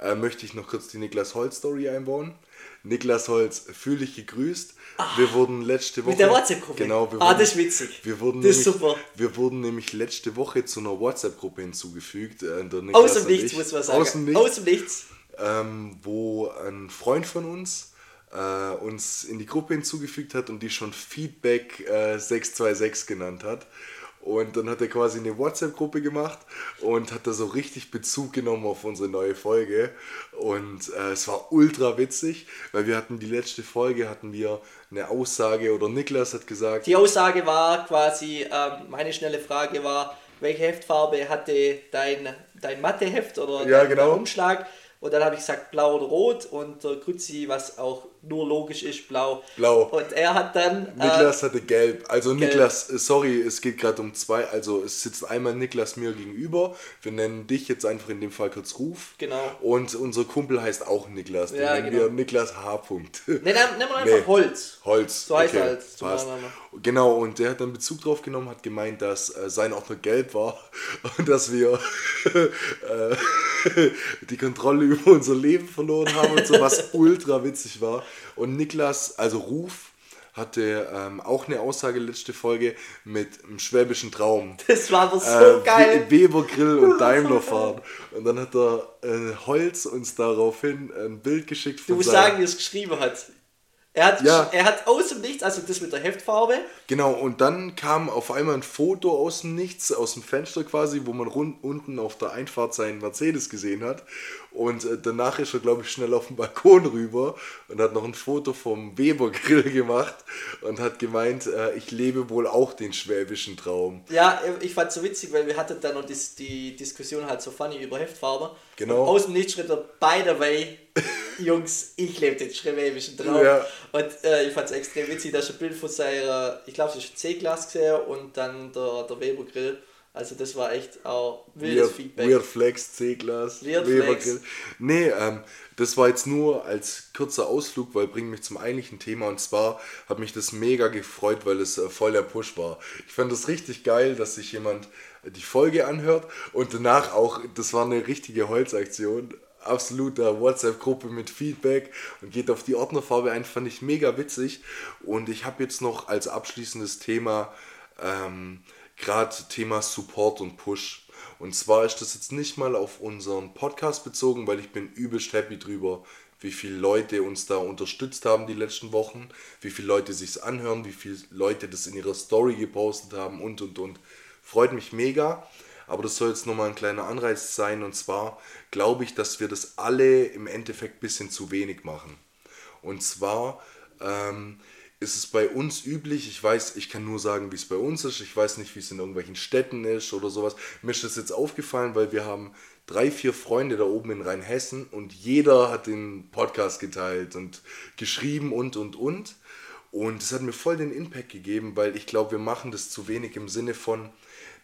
äh, möchte ich noch kurz die Niklas Holz Story einbauen. Niklas Holz, fühl dich gegrüßt. wir wurden letzte Woche. Mit der WhatsApp-Gruppe? Genau, wir Ah, wurden, das ist witzig. Wir wurden, Das ist nämlich, super. wir wurden nämlich letzte Woche zu einer WhatsApp-Gruppe hinzugefügt. Äh, Aus dem Nichts, ich. muss man sagen. Aus dem Nichts Aus dem Nichts. ähm, wo ein Freund von uns äh, uns in die Gruppe hinzugefügt hat und die schon Feedback äh, 626 genannt hat. Und dann hat er quasi eine WhatsApp-Gruppe gemacht und hat da so richtig Bezug genommen auf unsere neue Folge. Und äh, es war ultra witzig, weil wir hatten die letzte Folge, hatten wir eine Aussage oder Niklas hat gesagt, Die Aussage war quasi, ähm, meine schnelle Frage war, welche Heftfarbe hatte dein, dein Matheheft oder Ja, dein, genau. Umschlag? Und dann habe ich gesagt blau oder rot und der Grützi, was auch nur logisch ist, blau. Blau. Und er hat dann... Äh, Niklas hatte gelb. Also Niklas, äh, sorry, es geht gerade um zwei. Also es sitzt einmal Niklas mir gegenüber. Wir nennen dich jetzt einfach in dem Fall kurz Ruf. Genau. Und unser Kumpel heißt auch Niklas. Den Ja, nennen genau. wir Niklas H. Punkt. Ne, dann nehmen wir einfach Nee. Holz. Holz. So heißt okay, er halt passt. Genau, und der hat dann Bezug drauf genommen, hat gemeint, dass äh, sein Ordner gelb war und dass wir äh, die Kontrolle über unser Leben verloren haben und so, was ultra witzig war. Und Niklas, also Ruf, hatte ähm, auch eine Aussage letzte Folge mit einem schwäbischen Traum. Das war aber so Äh, geil. We- Weber Grill und Daimler fahren. Und dann hat der äh, Holz uns daraufhin ein Bild geschickt Du von musst seinem- sagen, wie er es geschrieben hat. Er hat, Ja. er hat aus dem Nichts, also das mit der Heftfarbe, Genau, und dann kam auf einmal ein Foto aus dem Nichts, aus dem Fenster quasi, wo man rund, unten auf der Einfahrt seinen Mercedes gesehen hat. Und äh, danach ist er, glaube ich, schnell auf den Balkon rüber und hat noch ein Foto vom Weber Grill gemacht und hat gemeint, äh, ich lebe wohl auch den schwäbischen Traum. Ja, ich fand es so witzig, weil wir hatten dann noch dis die Diskussion halt so funny über Heftfarbe. Genau. Und aus dem Nichts schritt er, by the way, Jungs, ich lebe den schwäbischen Traum. Ja. Und äh, ich fand es extrem witzig, dass ein Bild von seiner, ich glaube, es ist C-Glas gesehen und dann der, der Weber Grill. Also das war echt auch wildes Weird, Feedback. Weird Flex, C-Glas, Weird Flex. Nee, ähm, das war jetzt nur als kurzer Ausflug, weil bringt mich zum eigentlichen Thema und zwar hat mich das mega gefreut, weil es äh, voll der Push war. Ich fand das richtig geil, dass sich jemand äh, die Folge anhört und danach auch, das war eine richtige Holzaktion, absoluter WhatsApp-Gruppe mit Feedback und geht auf die Ordnerfarbe ein, fand ich mega witzig und ich habe jetzt noch als abschließendes Thema ähm, gerade Thema Support und Push. Und zwar ist das jetzt nicht mal auf unseren Podcast bezogen, weil ich bin übelst happy drüber, wie viele Leute uns da unterstützt haben die letzten Wochen, wie viele Leute sich's anhören, wie viele Leute das in ihrer Story gepostet haben und und und. Freut mich mega. Aber das soll jetzt nochmal ein kleiner Anreiz sein. Und zwar glaube ich, dass wir das alle im Endeffekt ein bisschen zu wenig machen. Und zwar ähm, ist es bei uns üblich, ich weiß, ich kann nur sagen, wie es bei uns ist, ich weiß nicht, wie es in irgendwelchen Städten ist oder sowas. Mir ist das jetzt aufgefallen, weil wir haben drei, vier Freunde da oben in Rheinhessen und jeder hat den Podcast geteilt und geschrieben und, und, und. Und es hat mir voll den Impact gegeben, weil ich glaube, wir machen das zu wenig im Sinne von,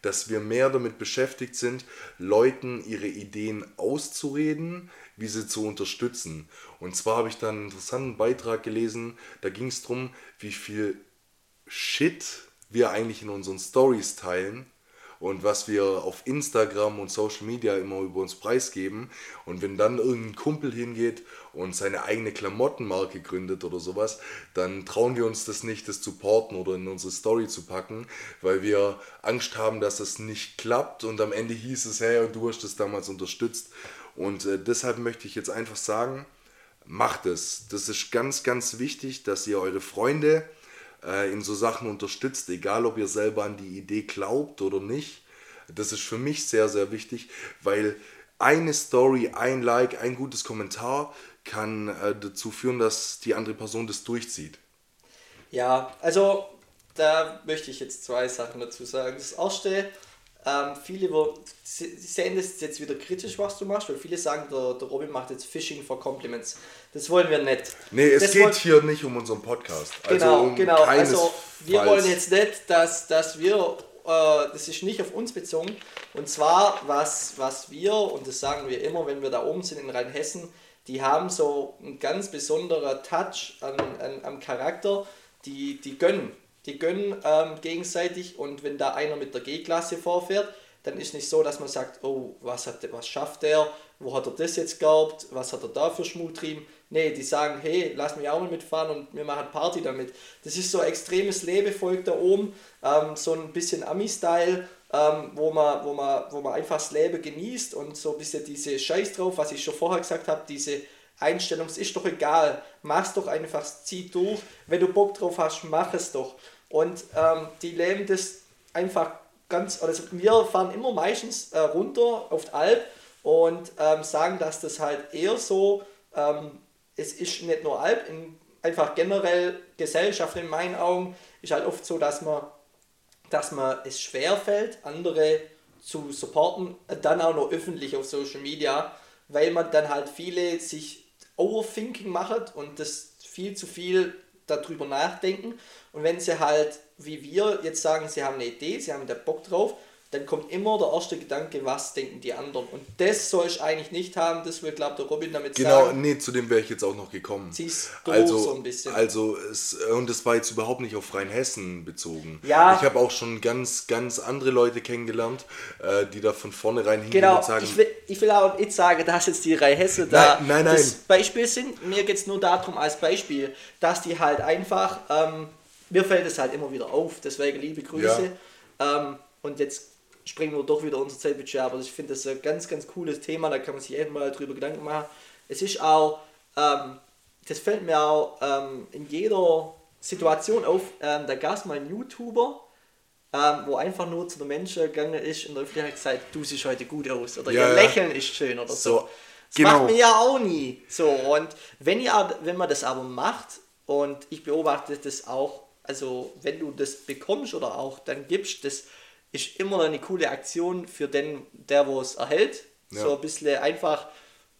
dass wir mehr damit beschäftigt sind, Leuten ihre Ideen auszureden, wie sie zu unterstützen. Und zwar habe ich dann einen interessanten Beitrag gelesen, da ging es darum, wie viel Shit wir eigentlich in unseren Stories teilen und was wir auf Instagram und Social Media immer über uns preisgeben. Und wenn dann irgendein Kumpel hingeht und seine eigene Klamottenmarke gründet oder sowas, dann trauen wir uns das nicht, das zu porten oder in unsere Story zu packen, weil wir Angst haben, dass es nicht klappt und am Ende hieß es, hey, du hast das damals unterstützt. Und äh, deshalb möchte ich jetzt einfach sagen, macht es. Das ist ganz, ganz wichtig, dass ihr eure Freunde äh, in so Sachen unterstützt, egal ob ihr selber an die Idee glaubt oder nicht. Das ist für mich sehr, sehr wichtig, weil eine Story, ein Like, ein gutes Kommentar kann äh, dazu führen, dass die andere Person das durchzieht. Ja, also da möchte ich jetzt zwei Sachen dazu sagen. Das erste, ähm, viele sehen das jetzt wieder kritisch, was du machst, weil viele sagen, der, der Robin macht jetzt Phishing for Compliments. Das wollen wir nicht. Nee, es das geht hier nicht um unseren Podcast. Genau, also um genau. Also wir wollen jetzt nicht, dass, dass wir, äh, das ist nicht auf uns bezogen. Und zwar, was, was wir, und das sagen wir immer, wenn wir da oben sind in Rheinhessen, die haben so einen ganz besonderen Touch an, an, am Charakter, die, die gönnen. Die gönnen ähm, gegenseitig und wenn da einer mit der G-Klasse vorfährt, dann ist nicht so, dass man sagt, oh, was, hat, was schafft der, wo hat er das jetzt gehabt, was hat er da für Schmuttrieben. Nee, die sagen, hey, lass mich auch mal mitfahren und wir machen Party damit. Das ist so ein extremes Lebevolk da oben, ähm, so ein bisschen Ami-Style, ähm, wo, man, wo, man, wo man einfach das Leben genießt und so ein bisschen diese Scheiß drauf, was ich schon vorher gesagt habe, diese Einstellung, es ist doch egal, mach's doch einfach, zieh durch. Wenn du Bock drauf hast, mach es doch. Und ähm, die leben das einfach ganz, also wir fahren immer meistens äh, runter auf die Alp und ähm, sagen, dass das halt eher so, ähm, es ist nicht nur Alp, in, einfach generell Gesellschaft in meinen Augen ist halt oft so, dass man, dass man es schwer fällt, andere zu supporten, dann auch noch öffentlich auf Social Media, weil man dann halt viele sich Overthinking macht und das viel zu viel darüber nachdenken. Und wenn sie halt, wie wir jetzt sagen, sie haben eine Idee, sie haben da Bock drauf, dann kommt immer der erste Gedanke, was denken die anderen. Und das soll ich eigentlich nicht haben, das will, glaube der Robin damit genau, sagen. Genau, nee, zu dem wäre ich jetzt auch noch gekommen. Siehst du also, so ein bisschen. Also, es, und das war jetzt überhaupt nicht auf Rheinhessen bezogen. Ja. Ich habe auch schon ganz, ganz andere Leute kennengelernt, äh, die da von vornherein hingehen genau, und sagen... Ich will, ich will auch nicht sagen, dass jetzt die Rheinhesse da nein, nein, nein. das Beispiel sind. Mir geht es nur darum als Beispiel, dass die halt einfach... Ähm, mir fällt es halt immer wieder auf, deswegen liebe Grüße. Ja. Ähm, und jetzt springen wir doch wieder unser Zeitbudget, aber ich finde das ein ganz, ganz cooles Thema, da kann man sich eben mal drüber Gedanken machen. Es ist auch, ähm, das fällt mir auch ähm, in jeder Situation auf, ähm, da gab es mal einen YouTuber, ähm, wo einfach nur zu den Menschen gegangen ist und der Öffentlichkeit gesagt, du siehst heute gut aus oder ja, ihr Lächeln ist schön oder so. so. Das genau. macht man ja auch nie. So, und wenn, ihr, wenn man das aber macht, und ich beobachte das auch, also wenn du das bekommst oder auch dann gibst, das ist immer eine coole Aktion für den, der wo es erhält. Ja. So ein bisschen einfach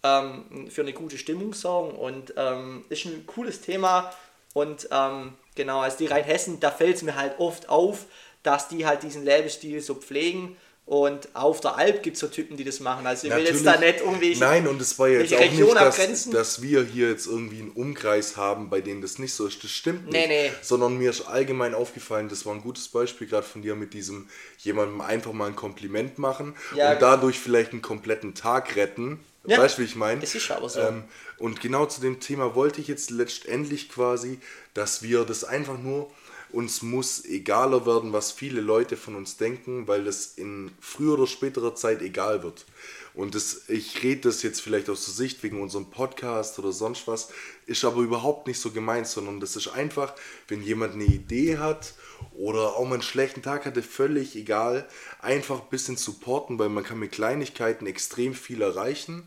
ähm, für eine gute Stimmung sorgen und ähm, ist ein cooles Thema. Und ähm, genau, als die Rheinhessen, da fällt es mir halt oft auf, dass die halt diesen Lebensstil so pflegen und auf der Alp gibt es so Typen, die das machen. Also ich will jetzt da nicht irgendwie. Nein, und es war jetzt auch Region nicht, dass, dass, wir hier jetzt irgendwie einen Umkreis haben, bei denen das nicht so ist. Das stimmt nicht. Nee, nee. Sondern mir ist allgemein aufgefallen, das war ein gutes Beispiel gerade von dir mit diesem jemandem einfach mal ein Kompliment machen ja, und dadurch vielleicht einen kompletten Tag retten. Ja, weißt du, wie ich meine? Es ist aber so. Ähm, und genau zu dem Thema wollte ich jetzt letztendlich quasi, dass wir das einfach nur uns muss egaler werden, was viele Leute von uns denken, weil das in früher oder späterer Zeit egal wird. Und das, ich rede das jetzt vielleicht aus der Sicht wegen unserem Podcast oder sonst was, ist aber überhaupt nicht so gemeint, sondern das ist einfach, wenn jemand eine Idee hat oder auch mal einen schlechten Tag hatte, völlig egal, einfach ein bisschen supporten, weil man kann mit Kleinigkeiten extrem viel erreichen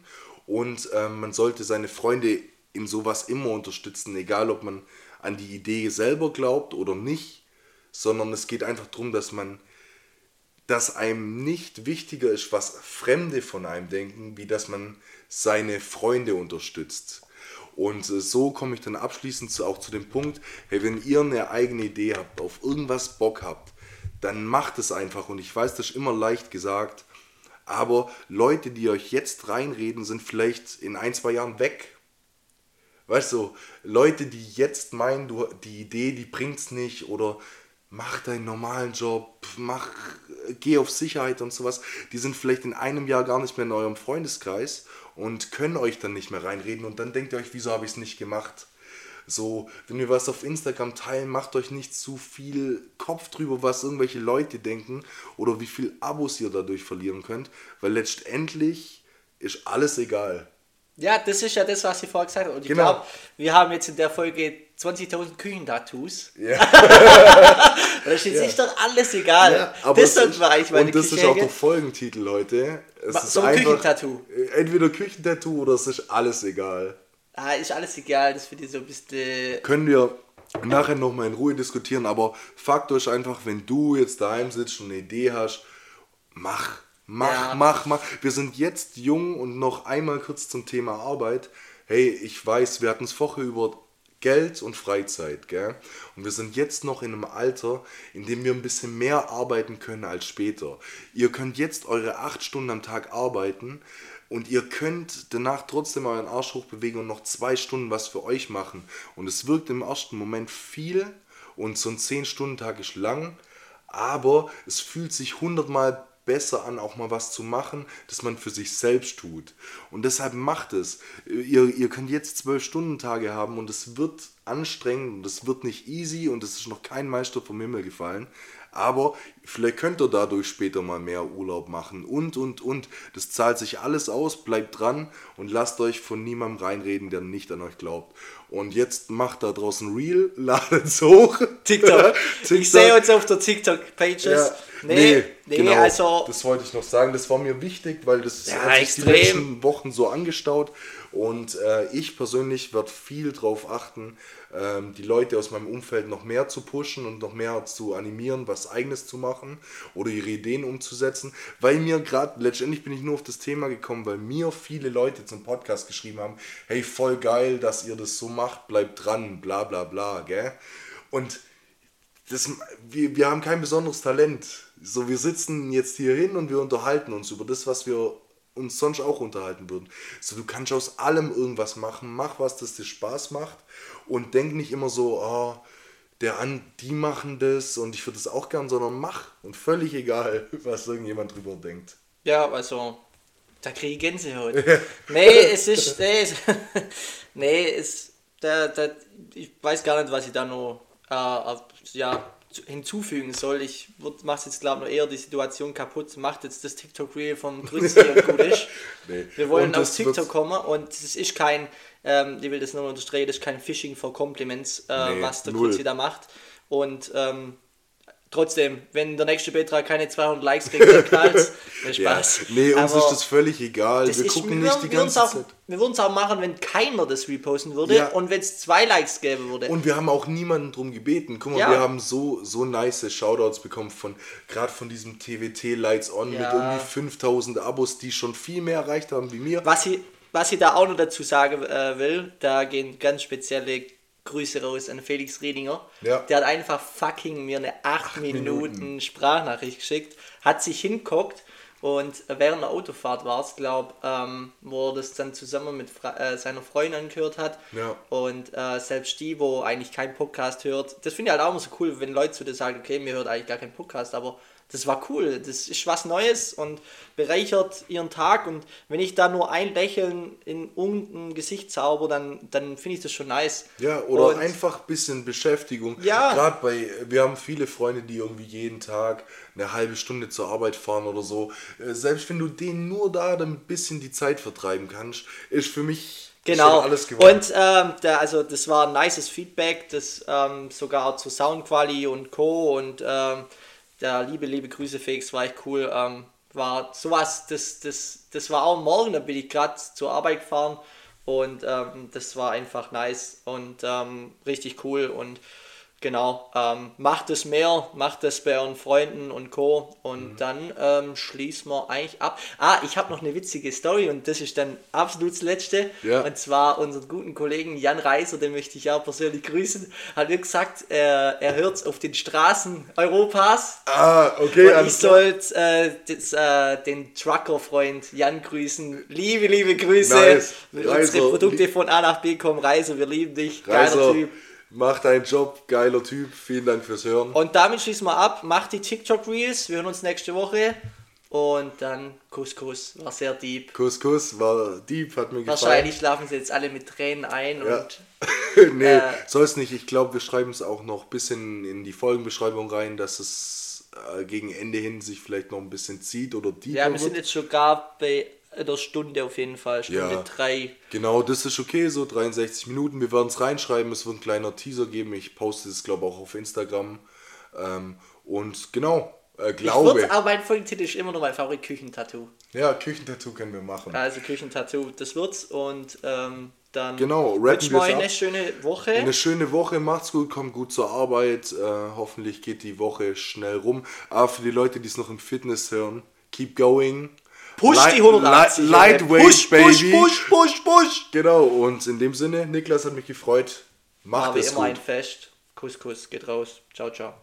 und äh, man sollte seine Freunde in sowas immer unterstützen, egal ob man an die Idee selber glaubt oder nicht, sondern es geht einfach darum, dass man, dass einem nicht wichtiger ist, was Fremde von einem denken, wie dass man seine Freunde unterstützt. Und äh, so komme ich dann abschließend auch zu dem Punkt, hey, wenn ihr eine eigene Idee habt, auf irgendwas Bock habt, dann macht es einfach. Und ich weiß, das ist immer leicht gesagt, aber Leute, die euch jetzt reinreden, sind vielleicht in ein, zwei Jahren weg. Weißt du, Leute, die jetzt meinen, du, die Idee, die bringt's nicht oder mach deinen normalen Job, mach, geh auf Sicherheit und sowas, die sind vielleicht in einem Jahr gar nicht mehr in eurem Freundeskreis und können euch dann nicht mehr reinreden und dann denkt ihr euch, wieso habe ich es nicht gemacht? So, wenn wir was auf Instagram teilen, macht euch nicht zu viel Kopf drüber, was irgendwelche Leute denken oder wie viel Abos ihr dadurch verlieren könnt, weil letztendlich ist alles egal. Ja, das ist ja das, was ich vorher gesagt habe. Und ich genau. glaube, wir haben jetzt in der Folge 20.000 Küchentattoos. Ja. das ist ja. doch alles egal. Ja, aber das ist, eigentlich meine Und das Küche ist auch der Folgentitel, Leute. Es ist so ein Küchentattoo. Entweder Küchentattoo oder es ist alles egal. Ah, ist alles egal, das für dich so ein bisschen. Können wir nachher nochmal in Ruhe diskutieren, aber Fakt ist einfach, wenn du jetzt daheim sitzt und eine Idee hast, mach, mach, Ja. mach, mach. Wir sind jetzt jung und noch einmal kurz zum Thema Arbeit. Hey, ich weiß, wir hatten es vorher über Geld und Freizeit, gell? Und wir sind jetzt noch in einem Alter, in dem wir ein bisschen mehr arbeiten können als später. Ihr könnt jetzt eure acht Stunden am Tag arbeiten und ihr könnt danach trotzdem euren Arsch hochbewegen und noch zwei Stunden was für euch machen. Und es wirkt im ersten Moment viel und so ein 10-Stunden-Tag ist lang, aber es fühlt sich hundertmal besser an, auch mal was zu machen, das man für sich selbst tut. Und deshalb macht es. Ihr, ihr könnt jetzt 12-Stunden-Tage haben und es wird anstrengend und es wird nicht easy und es ist noch kein Meister vom Himmel gefallen. Aber vielleicht könnt ihr dadurch später mal mehr Urlaub machen und, und, und. Das zahlt sich alles aus, bleibt dran und lasst euch von niemandem reinreden, der nicht an euch glaubt. Und jetzt macht da draußen Real, ladet es hoch. TikTok. Ich sehe uns auf der TikTok-Pages. Ja, nee, nee, genau, also Das wollte ich noch sagen. Das war mir wichtig, weil das Ja, hat sich extrem. die letzten Wochen so angestaut. Und äh, ich persönlich werde viel darauf achten, die Leute aus meinem Umfeld noch mehr zu pushen und noch mehr zu animieren, was Eigenes zu machen oder ihre Ideen umzusetzen. Weil mir gerade, letztendlich bin ich nur auf das Thema gekommen, weil mir viele Leute zum Podcast geschrieben haben, hey, voll geil, dass ihr das so macht, bleibt dran, bla bla bla, gell? Und das, wir, wir haben kein besonderes Talent. So, wir sitzen jetzt hier hin und wir unterhalten uns über das, was wir uns sonst auch unterhalten würden. So, du kannst aus allem irgendwas machen. Mach was, das dir Spaß macht. Und denk nicht immer so, oh, der an, die machen das und ich würde das auch gern, sondern mach. Und völlig egal, was irgendjemand drüber denkt. Ja, also, da kriege ich Gänsehaut. nee, es ist, nee, es, nee, es, da, da, ich weiß gar nicht, was ich da noch, äh, ja, hinzufügen soll. Ich mache jetzt, glaube ich, noch eher die Situation kaputt. Macht jetzt das TikTok-Reel vom und gut ist. Nee. Wir wollen auf TikTok kommen und es ist kein, ähm, ich will das nur unterstreichen, das ist kein Phishing for Compliments, äh, Nee, was der null. Grüezi da macht. Und ähm, trotzdem, wenn der nächste Beitrag keine 200 Likes kriegt, dann knallt's. Nee, Ja, Spaß. nee, uns Aber ist das völlig egal. das wir ist- gucken wir nicht die wir würden's ganze auch, Zeit. Wir würden es auch machen, wenn keiner das reposten würde Ja. und wenn es zwei Likes gäbe würde. Und wir haben auch niemanden drum gebeten. Guck mal, Ja. wir haben so, so nice Shoutouts bekommen von, gerade von diesem TWT Lights On mit irgendwie 5000 Abos, die schon viel mehr erreicht haben wie mir. Was ich, was ich da auch noch dazu sagen äh, will, da gehen ganz spezielle Grüße raus an Felix Redinger. Ja. Der hat einfach fucking mir eine 8 Minuten, Minuten. Sprachnachricht geschickt, hat sich hinguckt und während der Autofahrt war es, glaube ähm, wo er das dann zusammen mit Fra äh, seiner Freundin angehört hat. Ja. Und äh, selbst die, wo eigentlich keinen Podcast hört, das finde ich halt auch immer so cool, wenn Leute zu dir sagen, okay, mir hört eigentlich gar keinen Podcast, aber das war cool, das ist was Neues und bereichert ihren Tag und wenn ich da nur ein Lächeln in irgendein Gesicht zauber, dann, dann finde ich das schon nice. Ja, oder Und- einfach ein bisschen Beschäftigung. Ja. Gerade bei, wir haben viele Freunde, die irgendwie jeden Tag eine halbe Stunde zur Arbeit fahren oder so. Äh, Selbst wenn du denen nur da dann ein bisschen die Zeit vertreiben kannst, ist für mich Genau. Und ähm, der, also das war ein nices Feedback, das ähm, sogar zu Soundquali und Co. Und ähm, der liebe, liebe Grüße Felix war echt cool. Ähm, war sowas, das, das, das war auch morgen, da bin ich gerade zur Arbeit gefahren und ähm, das war einfach nice und ähm, richtig cool und genau, ähm, macht es mehr, macht es bei euren Freunden und Co. Und Mhm. dann ähm, schließen wir eigentlich ab. Ah, ich habe noch eine witzige Story und das ist dann absolut das Letzte. Ja. Und zwar unseren guten Kollegen Jan Reiser, den möchte ich auch persönlich grüßen, hat mir gesagt, er, er hört es auf den Straßen Europas. ah, okay. Und ich sollte äh, das, äh, den Trucker-Freund Jan grüßen. Liebe, liebe Grüße. Nice. Unsere Reiser. Produkte von A nach B kommen. Reiser, wir lieben dich. Geiler Reiser, Typ. Mach deinen Job, geiler Typ. Vielen Dank fürs Hören. Und damit schließen wir ab. Macht die TikTok-Reels. Wir hören uns nächste Woche. Und dann Kuss, Kuss. War sehr deep. Kuss, Kuss, war deep, hat mir gefallen. Wahrscheinlich schlafen sie jetzt alle mit Tränen ein. Ja. Und nee, Äh, soll es nicht. Ich glaube, wir schreiben es auch noch ein bisschen in die Folgenbeschreibung rein, dass es äh, gegen Ende hin sich vielleicht noch ein bisschen zieht oder deeper ja, wir sind jetzt sogar bei der Stunde auf jeden Fall. Stunde Ja. drei. Genau, das ist okay, so 63 Minuten. Wir werden es reinschreiben, es wird ein kleiner Teaser geben. Ich poste es, glaube ich, auch auf Instagram. Ähm, und genau, äh, Ich glaube. würd, aber mein Folgentitel ist immer noch mein Favorit Küchentattoo. Ja, Küchentattoo können wir machen. Also Küchentattoo, das wird's. Und ähm, dann Genau, wünschen wir eine schöne Woche. Eine schöne Woche, macht's gut, kommt gut zur Arbeit. Äh, hoffentlich geht die Woche schnell rum. Aber für die Leute, die es noch im Fitness hören, keep going. Push Light- die 180. Light- Lightweight, push, baby. Push, push, push, push. Genau, und in dem Sinne, Niklas hat mich gefreut. War Macht wie es immer ein. Fest. Kuss, Kuss, geht raus. Ciao, ciao.